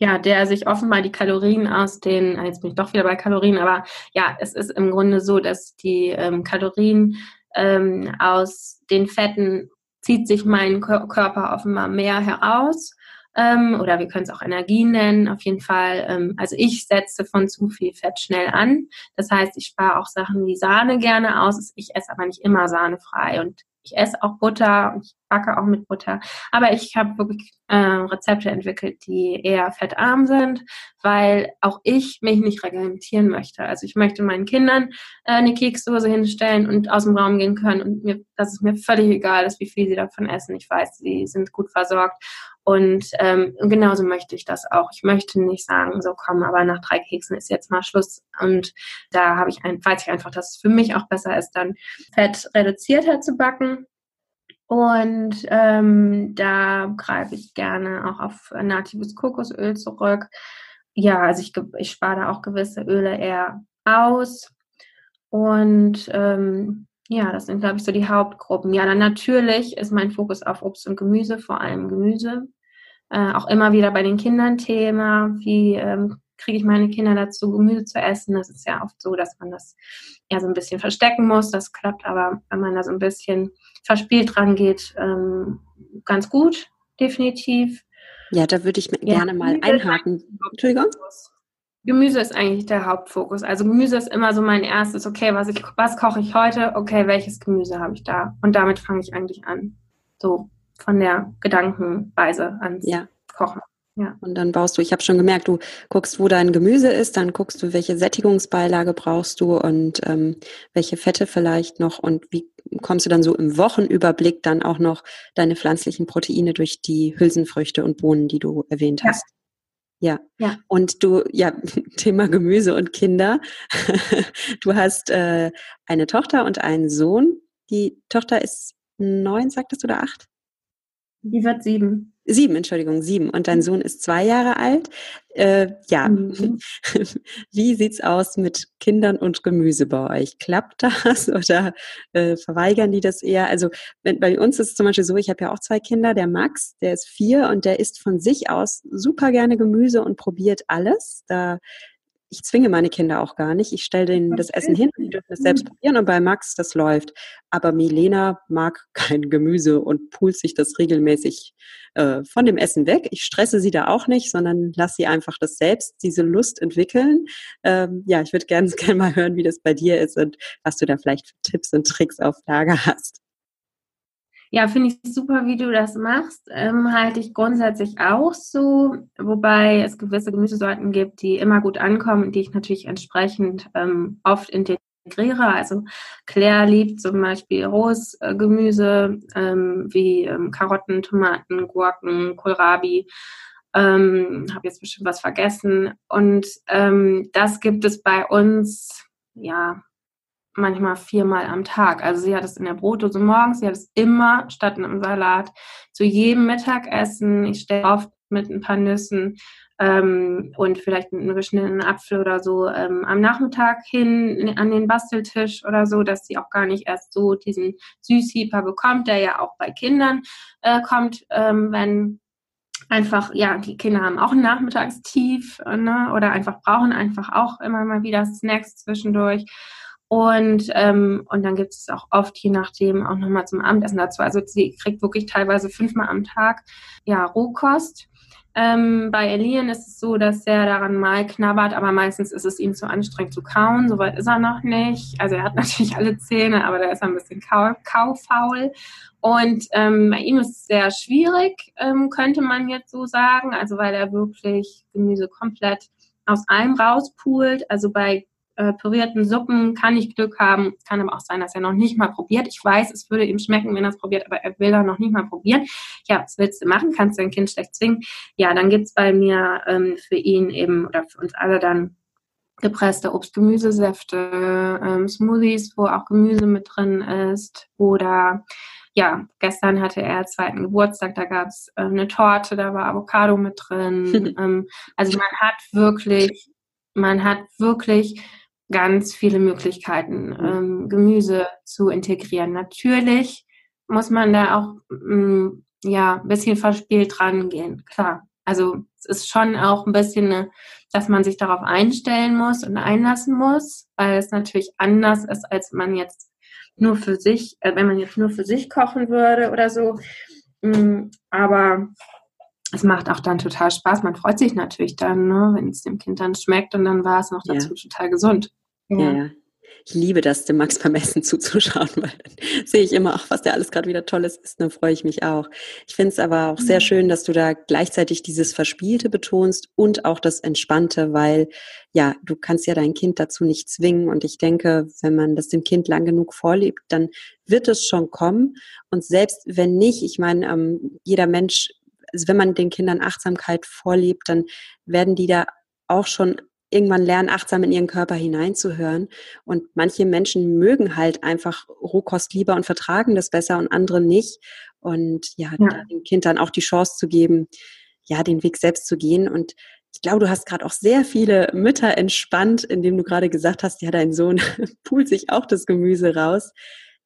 ja, der sich offenbar die Kalorien aus den, ah, jetzt bin ich doch wieder bei Kalorien, aber ja, es ist im Grunde so, dass die ähm, Kalorien ähm, aus den Fetten zieht sich mein Körper offenbar mehr heraus. Ähm, oder wir können es auch Energie nennen, auf jeden Fall. Ähm, also ich setze von zu viel Fett schnell an. Das heißt, ich spare auch Sachen wie Sahne gerne aus. Ich esse aber nicht immer sahnefrei. Und ich esse auch Butter und ich backe auch mit Butter. Aber ich habe wirklich äh, Rezepte entwickelt, die eher fettarm sind, weil auch ich mich nicht reglementieren möchte. Also ich möchte meinen Kindern äh, eine Keksdose hinstellen und aus dem Raum gehen können und mir, dass es mir völlig egal ist, wie viel sie davon essen. Ich weiß, sie sind gut versorgt Und ähm, genauso möchte ich das auch. Ich möchte nicht sagen, so komm, aber nach drei Keksen ist jetzt mal Schluss. Und da habe ich ein, weiß ich einfach, dass es für mich auch besser ist, dann Fett reduzierter zu backen. Und ähm, da greife ich gerne auch auf natives Kokosöl zurück. Ja, also ich, ich spare da auch gewisse Öle eher aus. Und ähm, ja, das sind, glaube ich, so die Hauptgruppen. Ja, dann natürlich ist mein Fokus auf Obst und Gemüse, vor allem Gemüse. Äh, auch immer wieder bei den Kindern Thema, wie ähm, kriege ich meine Kinder dazu, Gemüse zu essen. Das ist ja oft so, dass man das ja so ein bisschen verstecken muss. Das klappt aber, wenn man da so ein bisschen verspielt dran geht, ähm, ganz gut, definitiv. Ja, da würde ich ja, gerne mal einhaken. Entschuldigung. Gemüse ist eigentlich der Hauptfokus. Also Gemüse ist immer so mein erstes, okay, was, ich, was koche ich heute? Okay, welches Gemüse habe ich da? Und damit fange ich eigentlich an. So von der Gedankenweise ans ja. Kochen. Ja. Und dann baust du, ich habe schon gemerkt, du guckst, wo dein Gemüse ist, dann guckst du, welche Sättigungsbeilage brauchst du und ähm, welche Fette vielleicht noch und wie kommst du dann so im Wochenüberblick dann auch noch deine pflanzlichen Proteine durch die Hülsenfrüchte und Bohnen, die du erwähnt hast. Ja. Ja. ja. Und du, ja, Thema Gemüse und Kinder. du hast äh, eine Tochter und einen Sohn. Die Tochter ist neun, sagtest du, oder acht? Die wird sieben. Sieben, Entschuldigung, sieben. Und dein mhm. Sohn ist zwei Jahre alt. Äh, ja, mhm. wie sieht's aus mit Kindern und Gemüse bei euch? Klappt das oder äh, verweigern die das eher? Also wenn, bei uns ist es zum Beispiel so, ich habe ja auch zwei Kinder. Der Max, der ist vier und der isst von sich aus super gerne Gemüse und probiert alles. Da ich zwinge meine Kinder auch gar nicht. Ich stelle denen das Essen hin und die dürfen es selbst probieren und bei Max, das läuft. Aber Milena mag kein Gemüse und pult sich das regelmäßig äh, von dem Essen weg. Ich stresse sie da auch nicht, sondern lasse sie einfach das selbst, diese Lust entwickeln. Ähm, ja, ich würde gerne gerne mal hören, wie das bei dir ist und was du da vielleicht für Tipps und Tricks auf Lager hast. Ja, finde ich super, wie du das machst. Ähm, halte ich grundsätzlich auch so, wobei es gewisse Gemüsesorten gibt, die immer gut ankommen die ich natürlich entsprechend ähm, oft integriere. Also Claire liebt zum Beispiel rohes äh, Gemüse ähm, wie ähm, Karotten, Tomaten, Gurken, Kohlrabi. Ähm, Habe jetzt bestimmt was vergessen. Und ähm, das gibt es bei uns ja manchmal viermal am Tag. Also sie hat es in der Brotdose morgens, sie hat es immer statt einem Salat zu jedem Mittagessen. Ich stelle oft mit ein paar Nüssen ähm, und vielleicht mit einem geschnittenen Apfel oder so ähm, am Nachmittag hin an den Basteltisch oder so, dass sie auch gar nicht erst so diesen Süßhieper bekommt, der ja auch bei Kindern äh, kommt, ähm, wenn einfach, ja, die Kinder haben auch ein Nachmittagstief ne, oder einfach brauchen einfach auch immer mal wieder Snacks zwischendurch. Und, ähm, und dann gibt es auch oft, je nachdem, auch nochmal zum Abendessen dazu. Also sie kriegt wirklich teilweise fünfmal am Tag ja, Rohkost. Ähm, bei Elian ist es so, dass er daran mal knabbert, aber meistens ist es ihm zu anstrengend zu kauen. Soweit ist er noch nicht. Also er hat natürlich alle Zähne, aber da ist er ein bisschen kau kaufaul. Und ähm, bei ihm ist es sehr schwierig, ähm, könnte man jetzt so sagen. Also weil er wirklich Gemüse komplett aus allem rauspult. Also bei äh, pürierten Suppen kann ich Glück haben. Kann aber auch sein, dass er noch nicht mal probiert. Ich weiß, es würde ihm schmecken, wenn er es probiert, aber er will da noch nicht mal probieren. Ja, was willst du machen? Kannst du dein Kind schlecht zwingen? Ja, dann gibt's bei mir ähm, für ihn eben oder für uns alle dann gepresste Obst-Gemüsesäfte, ähm, Smoothies, wo auch Gemüse mit drin ist oder ja, gestern hatte er zweiten Geburtstag, da gab's äh, eine Torte, da war Avocado mit drin. ähm, also man hat wirklich, man hat wirklich ganz viele Möglichkeiten, mhm. ähm, Gemüse zu integrieren. Natürlich muss man da auch ähm, ja ein bisschen verspielt rangehen, klar. Also es ist schon auch ein bisschen, eine, dass man sich darauf einstellen muss und einlassen muss, weil es natürlich anders ist, als man jetzt nur für sich, äh, wenn man jetzt nur für sich kochen würde oder so. Ähm, aber es macht auch dann total Spaß. Man freut sich natürlich dann, ne, wenn es dem Kind dann schmeckt und dann war es noch dazu ja. total gesund. Ja. ja. Ich liebe das, dem Max beim Essen zuzuschauen, weil dann sehe ich immer, auch was der alles gerade wieder Tolles ist, dann freue ich mich auch. Ich finde es aber auch sehr schön, dass du da gleichzeitig dieses Verspielte betonst und auch das Entspannte, weil ja, du kannst ja dein Kind dazu nicht zwingen und ich denke, wenn man das dem Kind lang genug vorlebt, dann wird es schon kommen und selbst wenn nicht, ich meine, ähm, jeder Mensch also wenn man den Kindern Achtsamkeit vorlebt, dann werden die da auch schon irgendwann lernen, achtsam in ihren Körper hineinzuhören. Und manche Menschen mögen halt einfach Rohkost lieber und vertragen das besser und andere nicht. Und ja, ja. dem Kind dann auch die Chance zu geben, ja, den Weg selbst zu gehen. Und ich glaube, du hast gerade auch sehr viele Mütter entspannt, indem du gerade gesagt hast, ja, dein Sohn pult sich auch das Gemüse raus.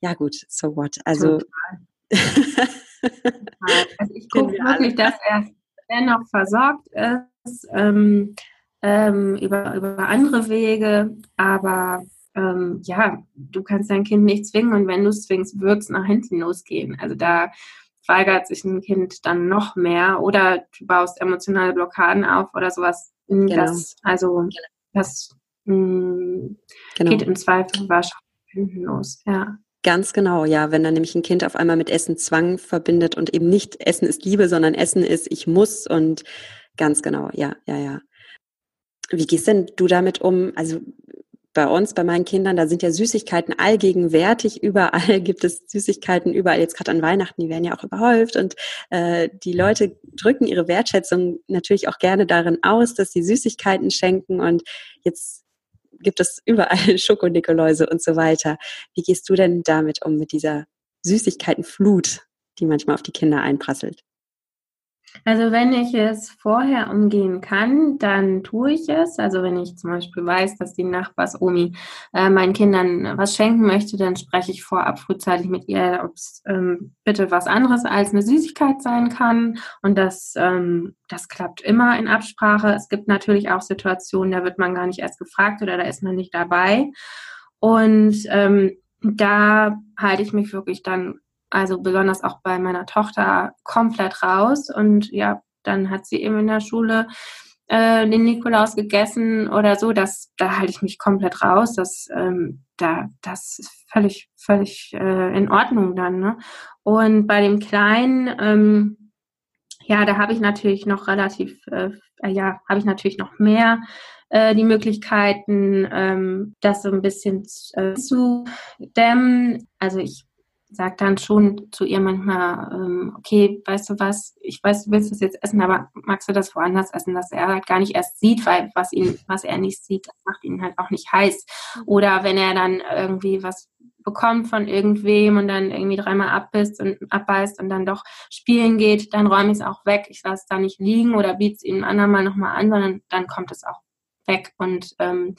Ja, gut, so what? Also, also ich gucke wirklich, dass er dennoch versorgt ist. Ähm, ähm, über, über andere Wege. Aber ähm, ja, du kannst dein Kind nicht zwingen und wenn du es zwingst, wird es nach hinten losgehen. Also da weigert sich ein Kind dann noch mehr oder du baust emotionale Blockaden auf oder sowas. Hm, genau. Das, also das mh, hm, genau. geht im Zweifel wahrscheinlich hinten los, ja. Ganz genau, ja. Wenn dann nämlich ein Kind auf einmal mit Essen Zwang verbindet und eben nicht Essen ist Liebe, sondern Essen ist ich muss und ganz genau, ja, ja, ja. Wie gehst denn du damit um? Also bei uns, bei meinen Kindern, da sind ja Süßigkeiten allgegenwärtig. Überall gibt es Süßigkeiten, überall jetzt gerade an Weihnachten, die werden ja auch überhäuft. Und äh, die Leute drücken ihre Wertschätzung natürlich auch gerne darin aus, dass sie Süßigkeiten schenken. Und jetzt gibt es überall Schokonikoläuse und so weiter. Wie gehst du denn damit um, mit dieser Süßigkeitenflut, die manchmal auf die Kinder einprasselt? Also wenn ich es vorher umgehen kann, dann tue ich es. Also wenn ich zum Beispiel weiß, dass die Nachbars-Omi äh, meinen Kindern was schenken möchte, dann spreche ich vorab frühzeitig mit ihr, ob es ähm, bitte was anderes als eine Süßigkeit sein kann. Und das, ähm, das klappt immer in Absprache. Es gibt natürlich auch Situationen, da wird man gar nicht erst gefragt oder da ist man nicht dabei. Und ähm, da halte ich mich wirklich dann also besonders auch bei meiner Tochter, komplett raus. Und ja, dann hat sie eben in der Schule äh, den Nikolaus gegessen oder so. Das, da halte ich mich komplett raus. Das, ähm, da, das ist völlig, völlig äh, in Ordnung dann. Ne? Und bei dem Kleinen, ähm, ja, da habe ich natürlich noch relativ, äh, ja, habe ich natürlich noch mehr äh, die Möglichkeiten, ähm, das so ein bisschen äh, zu dämmen. Also ich sage dann schon zu ihr manchmal, ähm, okay, weißt du was, ich weiß, du willst das jetzt essen, aber magst du das woanders essen, dass er halt gar nicht erst sieht, weil was ihn, was er nicht sieht, das macht ihn halt auch nicht heiß. Oder wenn er dann irgendwie was bekommt von irgendwem und dann irgendwie dreimal abbisst und abbeißt und dann doch spielen geht, dann räume ich es auch weg. Ich lasse es da nicht liegen oder biete es ihm ein andermal nochmal an, sondern dann kommt es auch weg. Und ähm,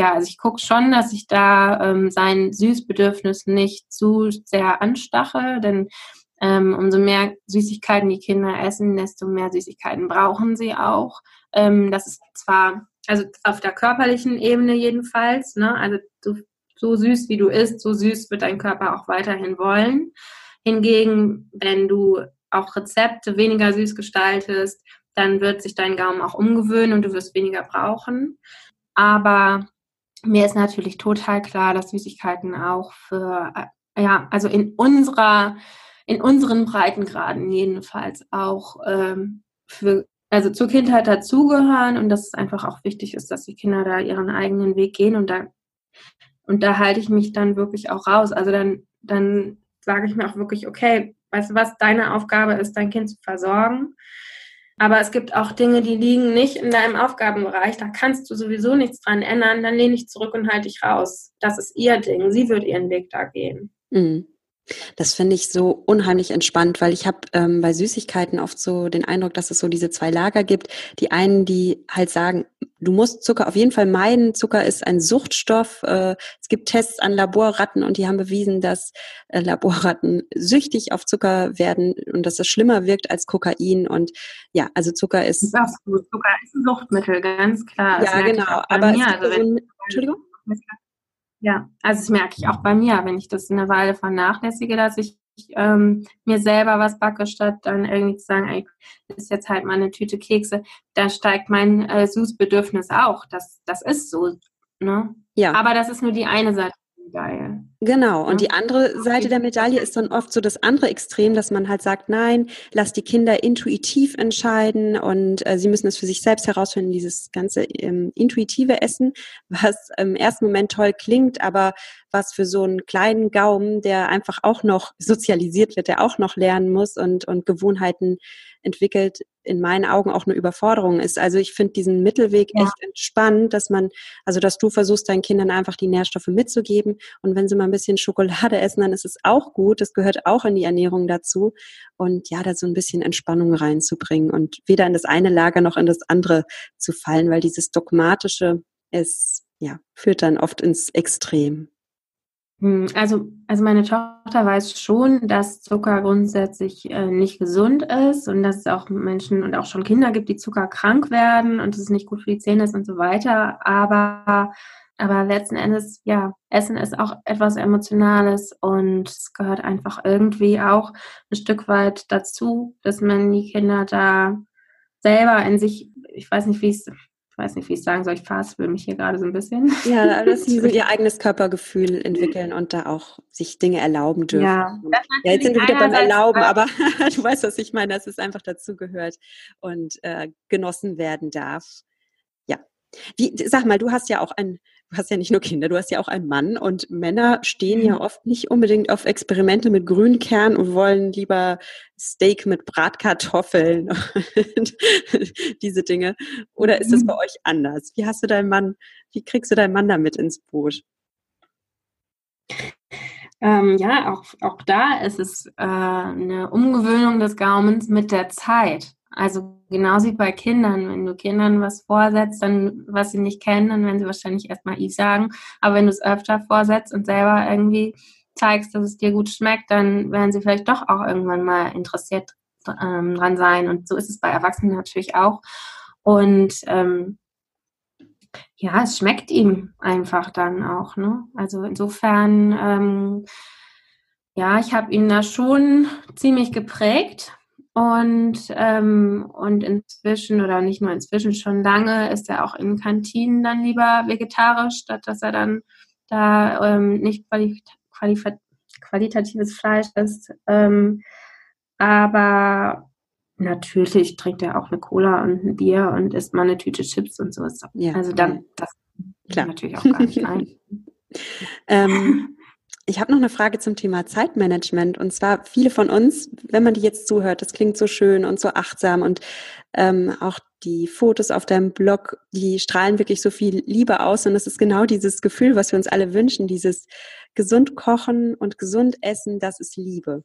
ja, also ich gucke schon, dass ich da ähm, sein Süßbedürfnis nicht zu sehr anstache, denn ähm, umso mehr Süßigkeiten die Kinder essen, desto mehr Süßigkeiten brauchen sie auch. Ähm, das ist zwar, also auf der körperlichen Ebene jedenfalls, ne, also du, so süß wie du isst, so süß wird dein Körper auch weiterhin wollen. Hingegen, wenn du auch Rezepte weniger süß gestaltest, dann wird sich dein Gaumen auch umgewöhnen und du wirst weniger brauchen. Aber mir ist natürlich total klar, dass Süßigkeiten auch für, äh, ja, also in unserer, in unseren Breitengraden jedenfalls auch ähm, für, also zur Kindheit dazugehören und dass es einfach auch wichtig ist, dass die Kinder da ihren eigenen Weg gehen und da, und da halte ich mich dann wirklich auch raus. Also dann, dann sage ich mir auch wirklich, okay, weißt du was, deine Aufgabe ist, dein Kind zu versorgen. Aber es gibt auch Dinge, die liegen nicht in deinem Aufgabenbereich. Da kannst du sowieso nichts dran ändern. Dann lehne ich zurück und halte dich raus. Das ist ihr Ding. Sie wird ihren Weg da gehen. Mhm. Das finde ich so unheimlich entspannt, weil ich habe ähm, bei Süßigkeiten oft so den Eindruck, dass es so diese zwei Lager gibt. Die einen, die halt sagen, du musst Zucker auf jeden Fall meiden. Zucker ist ein Suchtstoff. Äh, es gibt Tests an Laborratten und die haben bewiesen, dass äh, Laborratten süchtig auf Zucker werden und dass das schlimmer wirkt als Kokain. Und ja, also Zucker ist. Das gut. Zucker ist ein Suchtmittel, ganz klar. Ja, genau. Aber mir, also wenn, so Entschuldigung? Ja, also das merke ich auch bei mir, wenn ich das eine Weile vernachlässige, dass ich ähm, mir selber was backe, statt dann irgendwie zu sagen, ey, ist jetzt halt mal eine Tüte Kekse, da steigt mein äh, Süßbedürfnis auch. Das, das ist so. Ne? Ja. Aber das ist nur die eine Seite Medaille. Genau. Und die andere Seite der Medaille ist dann oft so das andere Extrem, dass man halt sagt, nein, lass die Kinder intuitiv entscheiden und äh, sie müssen es für sich selbst herausfinden, dieses ganze ähm, intuitive Essen, was im ersten Moment toll klingt, aber was für so einen kleinen Gaumen, der einfach auch noch sozialisiert wird, der auch noch lernen muss und, und Gewohnheiten entwickelt, in meinen Augen auch eine Überforderung ist. Also ich finde diesen Mittelweg ja. echt entspannt, dass man, also dass du versuchst, deinen Kindern einfach die Nährstoffe mitzugeben. Und wenn sie mal ein bisschen Schokolade essen, dann ist es auch gut. Das gehört auch in die Ernährung dazu. Und ja, da so ein bisschen Entspannung reinzubringen und weder in das eine Lager noch in das andere zu fallen, weil dieses dogmatische ist, ja, führt dann oft ins Extrem. Hm, also, also meine Tochter weiß schon, dass Zucker grundsätzlich äh, nicht gesund ist und dass es auch Menschen und auch schon Kinder gibt, die zuckerkrank werden und es nicht gut für die Zähne ist und so weiter. Aber, aber letzten Endes, ja, Essen ist auch etwas Emotionales und es gehört einfach irgendwie auch ein Stück weit dazu, dass man die Kinder da selber in sich, ich weiß nicht, wie es weiß nicht, wie ich sagen soll, ich fastbill mich hier gerade so ein bisschen. Ja, dass sie so ihr eigenes Körpergefühl entwickeln und da auch sich Dinge erlauben dürfen. Ja, ja jetzt sind wir wieder beim Erlauben, aber du weißt, was ich meine, dass es einfach dazu gehört und äh, genossen werden darf. Ja. Wie, sag mal, du hast ja auch ein du hast ja nicht nur Kinder, du hast ja auch einen Mann und Männer stehen ja mhm. oft nicht unbedingt auf Experimente mit Grünkern und wollen lieber Steak mit Bratkartoffeln und diese Dinge. Oder ist das bei mhm. euch anders? Wie hast du deinen Mann, wie kriegst du deinen Mann damit ins Boot? Ähm, ja, auch, auch da ist es äh, eine Umgewöhnung des Gaumens mit der Zeit. Also genauso wie bei Kindern. Wenn du Kindern was vorsetzt, dann was sie nicht kennen, dann werden sie wahrscheinlich erstmal ich sagen. Aber wenn du es öfter vorsetzt und selber irgendwie zeigst, dass es dir gut schmeckt, dann werden sie vielleicht doch auch irgendwann mal interessiert ähm, dran sein. Und so ist es bei Erwachsenen natürlich auch. Und ähm, ja, es schmeckt ihm einfach dann auch. Ne? Also insofern, ähm, ja, ich habe ihn da schon ziemlich geprägt und, ähm, und inzwischen, oder nicht nur inzwischen, schon lange ist er auch in Kantinen dann lieber vegetarisch, statt dass er dann da ähm, nicht quali quali qualitatives Fleisch isst. Ähm, aber natürlich trinkt er auch eine Cola und ein Bier und isst mal eine Tüte Chips und so. Ja, also dann, das Klar. natürlich auch gar nicht ein. ähm, ich habe noch eine Frage zum Thema Zeitmanagement. Und zwar viele von uns, wenn man die jetzt zuhört, das klingt so schön und so achtsam und ähm, auch die Fotos auf deinem Blog, die strahlen wirklich so viel Liebe aus. Und das ist genau dieses Gefühl, was wir uns alle wünschen, dieses gesund kochen und gesund essen, das ist Liebe.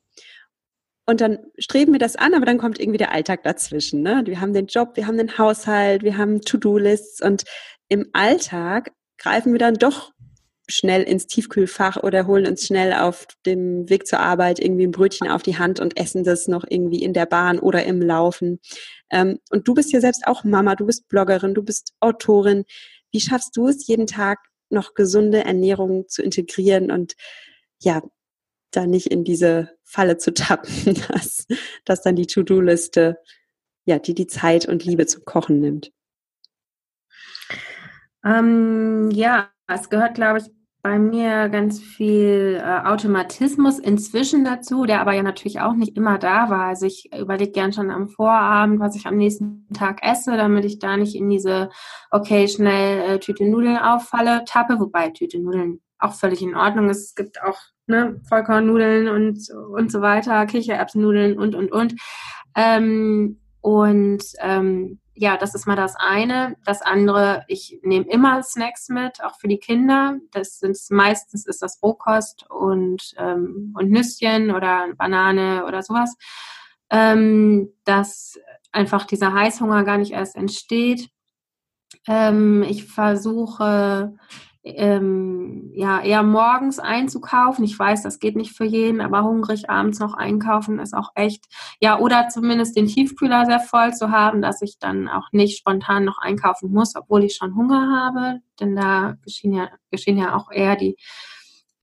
Und dann streben wir das an, aber dann kommt irgendwie der Alltag dazwischen. Ne? Wir haben den Job, wir haben den Haushalt, wir haben To-Do-Lists und im Alltag greifen wir dann doch schnell ins Tiefkühlfach oder holen uns schnell auf dem Weg zur Arbeit irgendwie ein Brötchen auf die Hand und essen das noch irgendwie in der Bahn oder im Laufen. Ähm, und du bist ja selbst auch Mama, du bist Bloggerin, du bist Autorin. Wie schaffst du es, jeden Tag noch gesunde Ernährung zu integrieren und ja, da nicht in diese Falle zu tappen, dass, dass dann die To-Do-Liste, ja, die die Zeit und Liebe zum Kochen nimmt? Ähm, ja, es gehört, glaube ich, bei mir ganz viel äh, Automatismus inzwischen dazu, der aber ja natürlich auch nicht immer da war. Also ich überlege gern schon am Vorabend, was ich am nächsten Tag esse, damit ich da nicht in diese, okay, schnell äh, Tüte Nudeln auffalle, tappe, wobei Tüte Nudeln auch völlig in Ordnung ist. Es gibt auch ne, Vollkornnudeln und, und so weiter, Kichererbsennudeln und, und, und. Ähm, und ähm, ja, das ist mal das eine. Das andere, ich nehme immer Snacks mit, auch für die Kinder. Das sind meistens ist das Rohkost und, ähm, und Nüsschen oder Banane oder sowas. Ähm, dass einfach dieser Heißhunger gar nicht erst entsteht. Ähm, ich versuche ähm, ja, eher morgens einzukaufen. Ich weiß, das geht nicht für jeden, aber hungrig abends noch einkaufen ist auch echt, ja, oder zumindest den Tiefkühler sehr voll zu haben, dass ich dann auch nicht spontan noch einkaufen muss, obwohl ich schon Hunger habe, denn da geschehen ja, geschehen ja auch eher die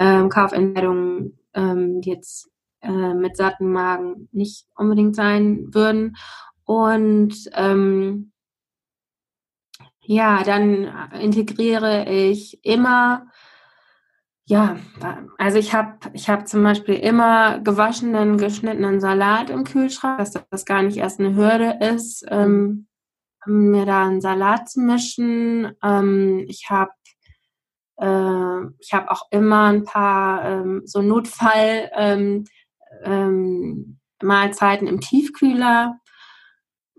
ähm, Kaufentscheidungen, ähm, die jetzt äh, mit satten Magen nicht unbedingt sein würden. Und ähm, ja, dann integriere ich immer, ja, also ich habe ich hab zum Beispiel immer gewaschenen, geschnittenen Salat im Kühlschrank, dass das gar nicht erst eine Hürde ist, ähm, mir da einen Salat zu mischen. Ähm, ich habe äh, ich habe auch immer ein paar ähm, so Notfall ähm, ähm, Mahlzeiten im Tiefkühler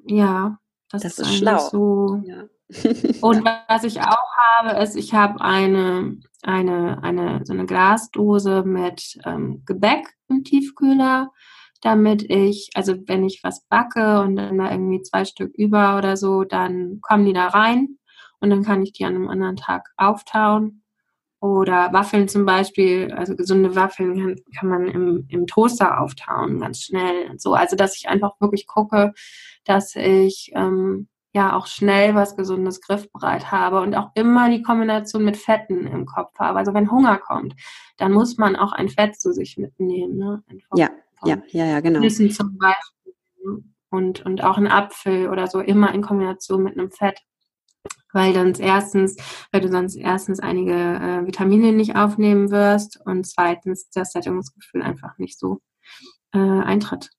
ja, das, das ist, ist schlau. So. Ja. Und was ich auch habe, ist, ich habe eine, eine, eine, so eine Glasdose mit ähm, Gebäck im Tiefkühler, damit ich, also wenn ich was backe und dann da irgendwie zwei Stück über oder so, dann kommen die da rein und dann kann ich die an einem anderen Tag auftauen. Oder Waffeln zum Beispiel, also gesunde Waffeln kann, kann man im, im Toaster auftauen, ganz schnell und so. Also dass ich einfach wirklich gucke, dass ich ähm, ja auch schnell was Gesundes griffbereit habe und auch immer die Kombination mit Fetten im Kopf habe. Also wenn Hunger kommt, dann muss man auch ein Fett zu sich mitnehmen. Ne? Ja, ja, ja, ja, genau. Wissen zum Beispiel und, und auch ein Apfel oder so immer in Kombination mit einem Fett. Weil dann erstens, weil du sonst erstens einige äh, Vitamine nicht aufnehmen wirst und zweitens das Sättigungsgefühl einfach nicht so äh, eintritt.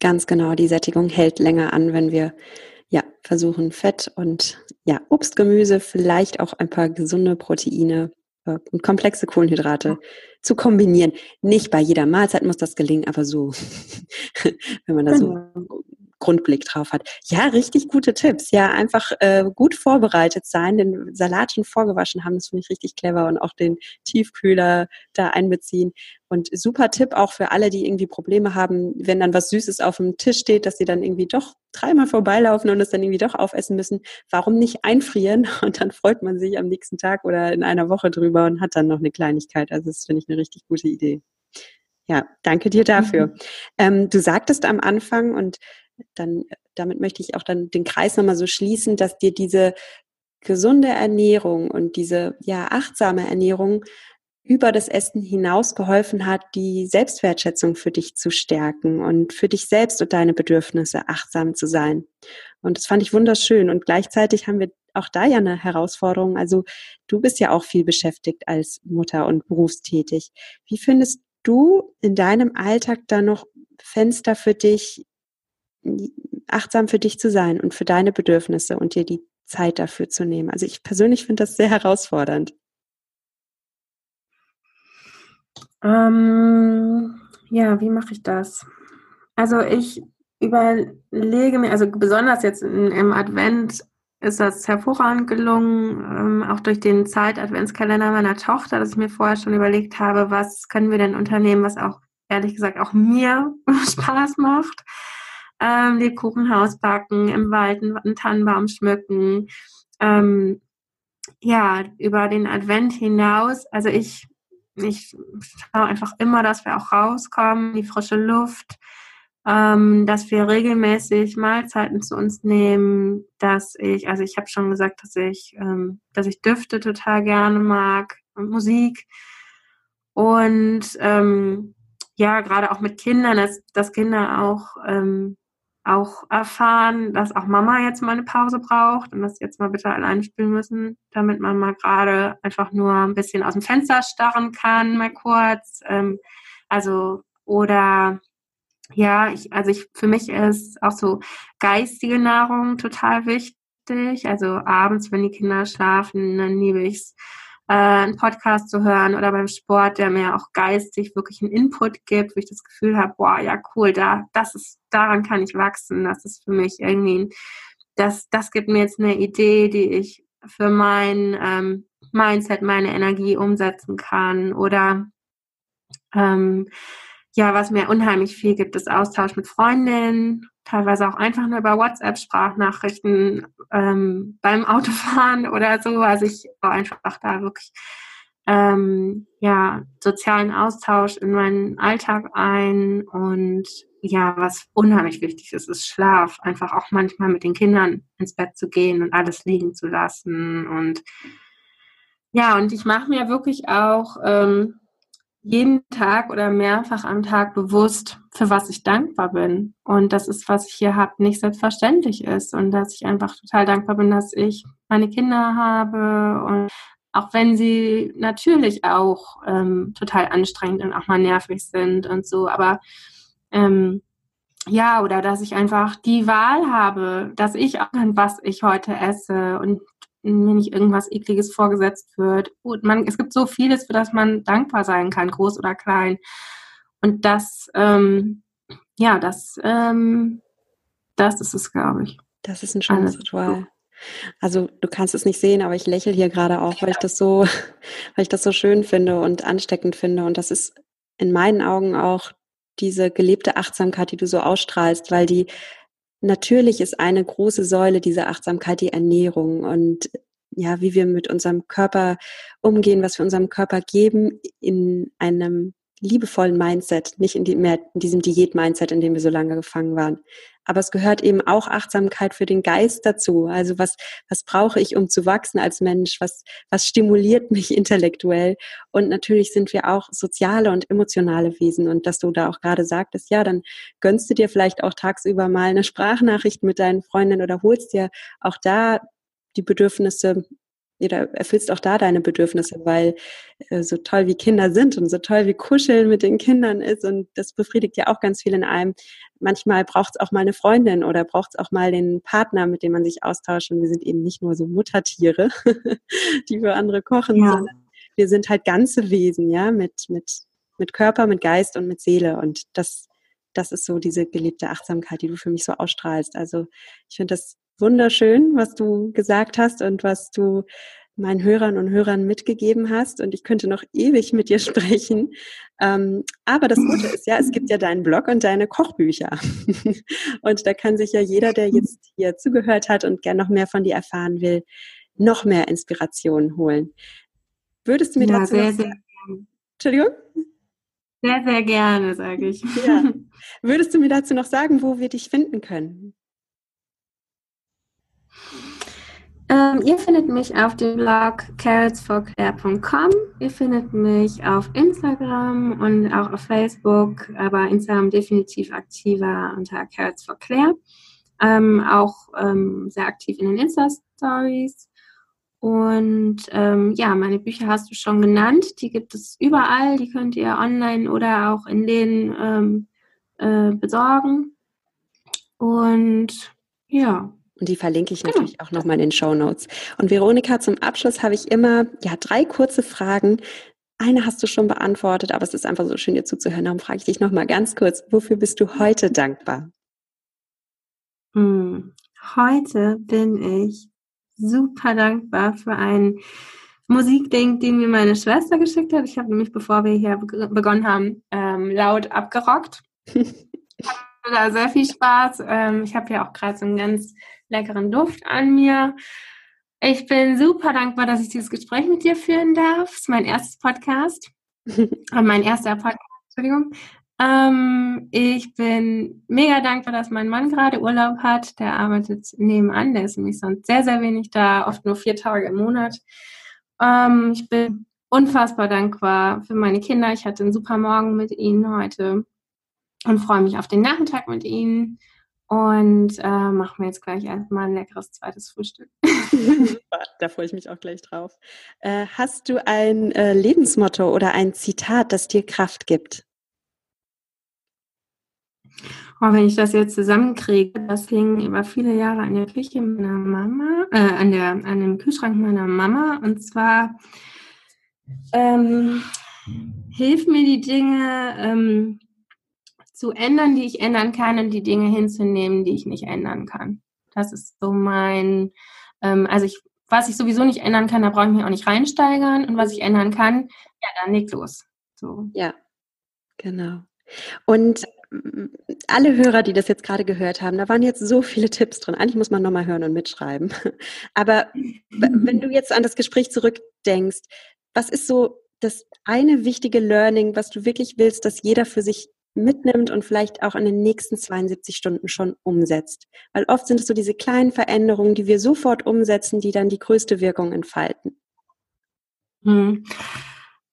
Ganz genau, die Sättigung hält länger an, wenn wir ja, versuchen Fett und ja, Obst, Gemüse, vielleicht auch ein paar gesunde Proteine äh, und komplexe Kohlenhydrate zu kombinieren. Nicht bei jeder Mahlzeit muss das gelingen, aber so, wenn man da so genau. Grundblick drauf hat. Ja, richtig gute Tipps. Ja, einfach äh, gut vorbereitet sein, den Salat schon vorgewaschen haben, das finde ich richtig clever und auch den Tiefkühler da einbeziehen. Und super Tipp auch für alle, die irgendwie Probleme haben, wenn dann was Süßes auf dem Tisch steht, dass sie dann irgendwie doch dreimal vorbeilaufen und es dann irgendwie doch aufessen müssen. Warum nicht einfrieren? Und dann freut man sich am nächsten Tag oder in einer Woche drüber und hat dann noch eine Kleinigkeit. Also das finde ich eine richtig gute Idee. Ja, danke dir dafür. Mhm. Ähm, du sagtest am Anfang und dann, damit möchte ich auch dann den Kreis nochmal so schließen, dass dir diese gesunde Ernährung und diese ja achtsame Ernährung über das Essen hinaus geholfen hat, die Selbstwertschätzung für dich zu stärken und für dich selbst und deine Bedürfnisse achtsam zu sein. Und das fand ich wunderschön. Und gleichzeitig haben wir auch da ja eine Herausforderung. Also du bist ja auch viel beschäftigt als Mutter und berufstätig. Wie findest du in deinem Alltag da noch Fenster für dich, achtsam für dich zu sein und für deine Bedürfnisse und dir die Zeit dafür zu nehmen. Also ich persönlich finde das sehr herausfordernd. Ähm, ja, wie mache ich das? Also ich überlege mir, also besonders jetzt im Advent ist das hervorragend gelungen, ähm, auch durch den Zeit-Adventskalender meiner Tochter, dass ich mir vorher schon überlegt habe, was können wir denn unternehmen, was auch ehrlich gesagt auch mir Spaß macht ähm, Lebkuchenhaus backen, im Wald einen Tannenbaum schmücken. Ähm, ja, über den Advent hinaus, also ich, ich schaue einfach immer, dass wir auch rauskommen, die frische Luft, ähm, dass wir regelmäßig Mahlzeiten zu uns nehmen, dass ich, also ich habe schon gesagt, dass ich, ähm, dass ich Düfte total gerne mag und Musik und ähm, ja, gerade auch mit Kindern, dass, dass Kinder auch ähm, auch erfahren, dass auch Mama jetzt mal eine Pause braucht und dass jetzt mal bitte allein spielen müssen, damit man mal gerade einfach nur ein bisschen aus dem Fenster starren kann, mal kurz. Ähm, also, oder ja, ich, also ich, für mich ist auch so geistige Nahrung total wichtig. Also abends, wenn die Kinder schlafen, dann liebe ich es, äh, einen Podcast zu hören oder beim Sport, der mir auch geistig wirklich einen Input gibt, wo ich das Gefühl habe, boah, ja cool, da, das ist, daran kann ich wachsen. Das ist für mich irgendwie, das, das gibt mir jetzt eine Idee, die ich für mein ähm, Mindset, meine Energie umsetzen kann. Oder ähm, ja, was mir unheimlich viel gibt, ist Austausch mit Freundinnen, teilweise auch einfach nur über WhatsApp-Sprachnachrichten ähm, beim Autofahren oder so. Also ich baue einfach da wirklich ähm, ja, sozialen Austausch in meinen Alltag ein und ja, was unheimlich wichtig ist, ist Schlaf. Einfach auch manchmal mit den Kindern ins Bett zu gehen und alles liegen zu lassen. Und ja, und ich mache mir wirklich auch ähm, jeden Tag oder mehrfach am Tag bewusst, für was ich dankbar bin. Und das ist, was ich hier habe, nicht selbstverständlich ist. Und dass ich einfach total dankbar bin, dass ich meine Kinder habe. Und auch wenn sie natürlich auch ähm, total anstrengend und auch mal nervig sind und so. Aber ähm, ja, oder dass ich einfach die Wahl habe, dass ich auch kann, was ich heute esse und mir nicht irgendwas Ekliges vorgesetzt wird. Gut, man, es gibt so vieles, für das man dankbar sein kann, groß oder klein. Und das, ähm, ja, das, ähm, das ist es, glaube ich. Das ist ein schönes Ritual. Also du kannst es nicht sehen, aber ich lächle hier gerade auch, weil ich das so, weil ich das so schön finde und ansteckend finde. Und das ist in meinen Augen auch diese gelebte Achtsamkeit, die du so ausstrahlst, weil die natürlich ist eine große Säule dieser Achtsamkeit die Ernährung und ja, wie wir mit unserem Körper umgehen, was wir unserem Körper geben in einem liebevollen Mindset, nicht in, die, mehr in diesem Diät-Mindset, in dem wir so lange gefangen waren. Aber es gehört eben auch Achtsamkeit für den Geist dazu. Also was, was brauche ich, um zu wachsen als Mensch? Was, was stimuliert mich intellektuell? Und natürlich sind wir auch soziale und emotionale Wesen. Und dass du da auch gerade sagtest, ja, dann gönnst du dir vielleicht auch tagsüber mal eine Sprachnachricht mit deinen Freundinnen oder holst dir auch da die Bedürfnisse oder erfüllst auch da deine Bedürfnisse, weil äh, so toll wie Kinder sind und so toll wie Kuscheln mit den Kindern ist und das befriedigt ja auch ganz viel in einem. Manchmal braucht es auch mal eine Freundin oder braucht es auch mal den Partner, mit dem man sich austauscht und wir sind eben nicht nur so Muttertiere, die für andere kochen, ja. sondern wir sind halt ganze Wesen, ja, mit, mit, mit Körper, mit Geist und mit Seele und das das ist so diese geliebte Achtsamkeit, die du für mich so ausstrahlst. Also ich finde das wunderschön, was du gesagt hast und was du meinen Hörern und Hörern mitgegeben hast. Und ich könnte noch ewig mit dir sprechen. Ähm, aber das Gute ist ja, es gibt ja deinen Blog und deine Kochbücher. und da kann sich ja jeder, der jetzt hier zugehört hat und gern noch mehr von dir erfahren will, noch mehr Inspiration holen. Würdest du mir ja, dazu sehr, sehr. Entschuldigung? Sehr, sehr gerne, sage ich. Ja. Würdest du mir dazu noch sagen, wo wir dich finden können? Ähm, ihr findet mich auf dem Blog carrotsforclaire.com. Ihr findet mich auf Instagram und auch auf Facebook, aber Instagram definitiv aktiver unter Carrots. Ähm, auch ähm, sehr aktiv in den Insta-Stories. Und ähm, ja, meine Bücher hast du schon genannt. Die gibt es überall. Die könnt ihr online oder auch in den ähm, äh, besorgen. Und ja, und die verlinke ich genau. natürlich auch nochmal in den Show Notes. Und Veronika, zum Abschluss habe ich immer ja drei kurze Fragen. Eine hast du schon beantwortet, aber es ist einfach so schön, dir zuzuhören. Darum frage ich dich nochmal ganz kurz, wofür bist du heute dankbar? Hm. Heute bin ich super dankbar für ein Musikding, den mir meine Schwester geschickt hat. Ich habe nämlich, bevor wir hier begonnen haben, ähm, laut abgerockt. da sehr viel Spaß. Ähm, ich habe ja auch gerade so einen ganz leckeren Duft an mir. Ich bin super dankbar, dass ich dieses Gespräch mit dir führen darf. Es ist mein erstes Podcast. mein erster Podcast, Entschuldigung. Ähm, ich bin mega dankbar, dass mein Mann gerade Urlaub hat. Der arbeitet nebenan. Der ist nämlich sonst sehr, sehr wenig da, oft nur vier Tage im Monat. Ähm, ich bin unfassbar dankbar für meine Kinder. Ich hatte einen super Morgen mit ihnen heute und freue mich auf den Nachmittag mit Ihnen und äh, mache mir jetzt gleich erstmal ein leckeres zweites Frühstück. da freue ich mich auch gleich drauf. Äh, hast du ein äh, Lebensmotto oder ein Zitat, das dir Kraft gibt? Oh, wenn ich das jetzt zusammenkriege, das hing über viele Jahre an der Küche meiner Mama, äh, an, der, an dem Kühlschrank meiner Mama. Und zwar ähm, hilf mir die Dinge, ähm, zu ändern, die ich ändern kann und die Dinge hinzunehmen, die ich nicht ändern kann. Das ist so mein, ähm, also ich, was ich sowieso nicht ändern kann, da brauche ich mich auch nicht reinsteigern und was ich ändern kann, ja, dann leg los. So. Ja, genau. Und mm, alle Hörer, die das jetzt gerade gehört haben, da waren jetzt so viele Tipps drin. Eigentlich muss man nochmal hören und mitschreiben. Aber wenn du jetzt an das Gespräch zurückdenkst, was ist so das eine wichtige Learning, was du wirklich willst, dass jeder für sich mitnimmt und vielleicht auch in den nächsten 72 Stunden schon umsetzt. Weil oft sind es so diese kleinen Veränderungen, die wir sofort umsetzen, die dann die größte Wirkung entfalten. Hm.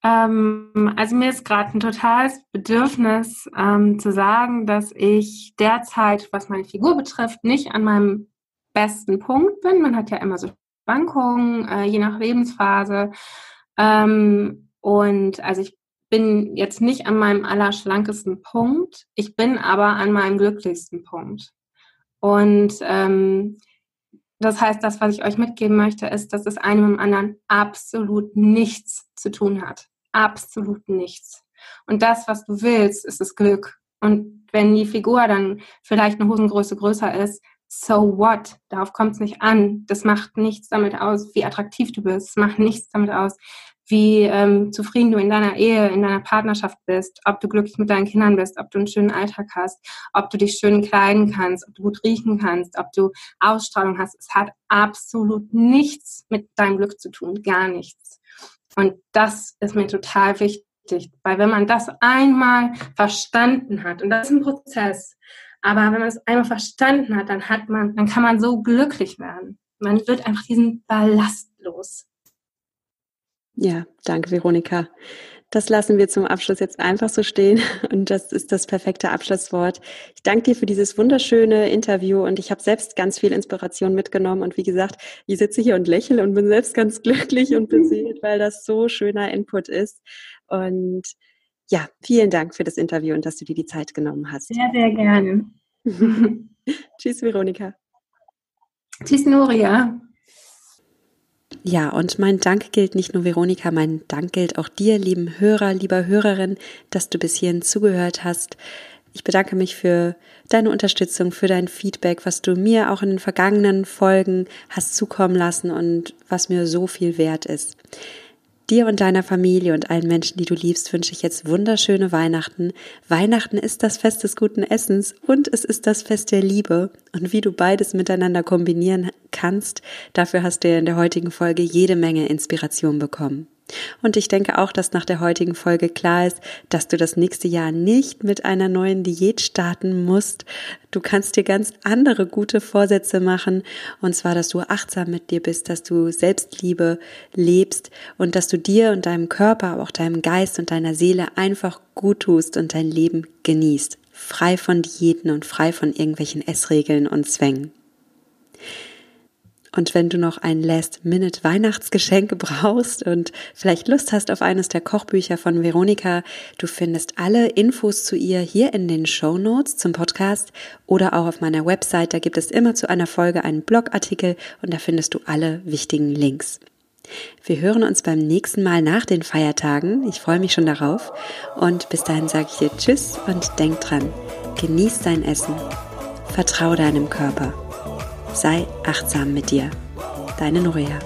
Ähm, also mir ist gerade ein totales Bedürfnis ähm, zu sagen, dass ich derzeit, was meine Figur betrifft, nicht an meinem besten Punkt bin. Man hat ja immer so Schwankungen, äh, je nach Lebensphase. Ähm, und also ich bin jetzt nicht an meinem allerschlankesten Punkt, ich bin aber an meinem glücklichsten Punkt. Und ähm, das heißt, das, was ich euch mitgeben möchte, ist, dass es einem im anderen absolut nichts zu tun hat. Absolut nichts. Und das, was du willst, ist das Glück. Und wenn die Figur dann vielleicht eine Hosengröße größer ist, so what? Darauf kommt es nicht an. Das macht nichts damit aus, wie attraktiv du bist. Das macht nichts damit aus, wie ähm, zufrieden du in deiner Ehe, in deiner Partnerschaft bist, ob du glücklich mit deinen Kindern bist, ob du einen schönen Alltag hast, ob du dich schön kleiden kannst, ob du gut riechen kannst, ob du Ausstrahlung hast. Es hat absolut nichts mit deinem Glück zu tun, gar nichts. Und das ist mir total wichtig, weil wenn man das einmal verstanden hat, und das ist ein Prozess, aber wenn man es einmal verstanden hat, dann hat man, dann kann man so glücklich werden. Man wird einfach diesen Ballast los. Ja, danke, Veronika. Das lassen wir zum Abschluss jetzt einfach so stehen und das ist das perfekte Abschlusswort. Ich danke dir für dieses wunderschöne Interview und ich habe selbst ganz viel Inspiration mitgenommen und wie gesagt, ich sitze hier und lächle und bin selbst ganz glücklich und beseelt, weil das so schöner Input ist und ja, vielen Dank für das Interview und dass du dir die Zeit genommen hast. Sehr, sehr gerne. Tschüss, Veronika. Tschüss, Noria. Ja, und mein Dank gilt nicht nur Veronika, mein Dank gilt auch dir, lieben Hörer, lieber Hörerin, dass du bis hierhin zugehört hast. Ich bedanke mich für deine Unterstützung, für dein Feedback, was du mir auch in den vergangenen Folgen hast zukommen lassen und was mir so viel wert ist. Dir und deiner Familie und allen Menschen, die du liebst, wünsche ich jetzt wunderschöne Weihnachten. Weihnachten ist das Fest des guten Essens und es ist das Fest der Liebe. Und wie du beides miteinander kombinieren kannst, dafür hast du in der heutigen Folge jede Menge Inspiration bekommen. Und ich denke auch, dass nach der heutigen Folge klar ist, dass du das nächste Jahr nicht mit einer neuen Diät starten musst. Du kannst dir ganz andere gute Vorsätze machen. Und zwar, dass du achtsam mit dir bist, dass du Selbstliebe lebst und dass du dir und deinem Körper, aber auch deinem Geist und deiner Seele einfach gut tust und dein Leben genießt. Frei von Diäten und frei von irgendwelchen Essregeln und Zwängen. Und wenn du noch ein Last-Minute-Weihnachtsgeschenk brauchst und vielleicht Lust hast auf eines der Kochbücher von Veronika, du findest alle Infos zu ihr hier in den Show Notes zum Podcast oder auch auf meiner Website. Da gibt es immer zu einer Folge einen Blogartikel und da findest du alle wichtigen Links. Wir hören uns beim nächsten Mal nach den Feiertagen. Ich freue mich schon darauf. Und bis dahin sage ich dir Tschüss und denk dran, genieß dein Essen, vertraue deinem Körper. Sei achtsam mit dir. Deine Nuria.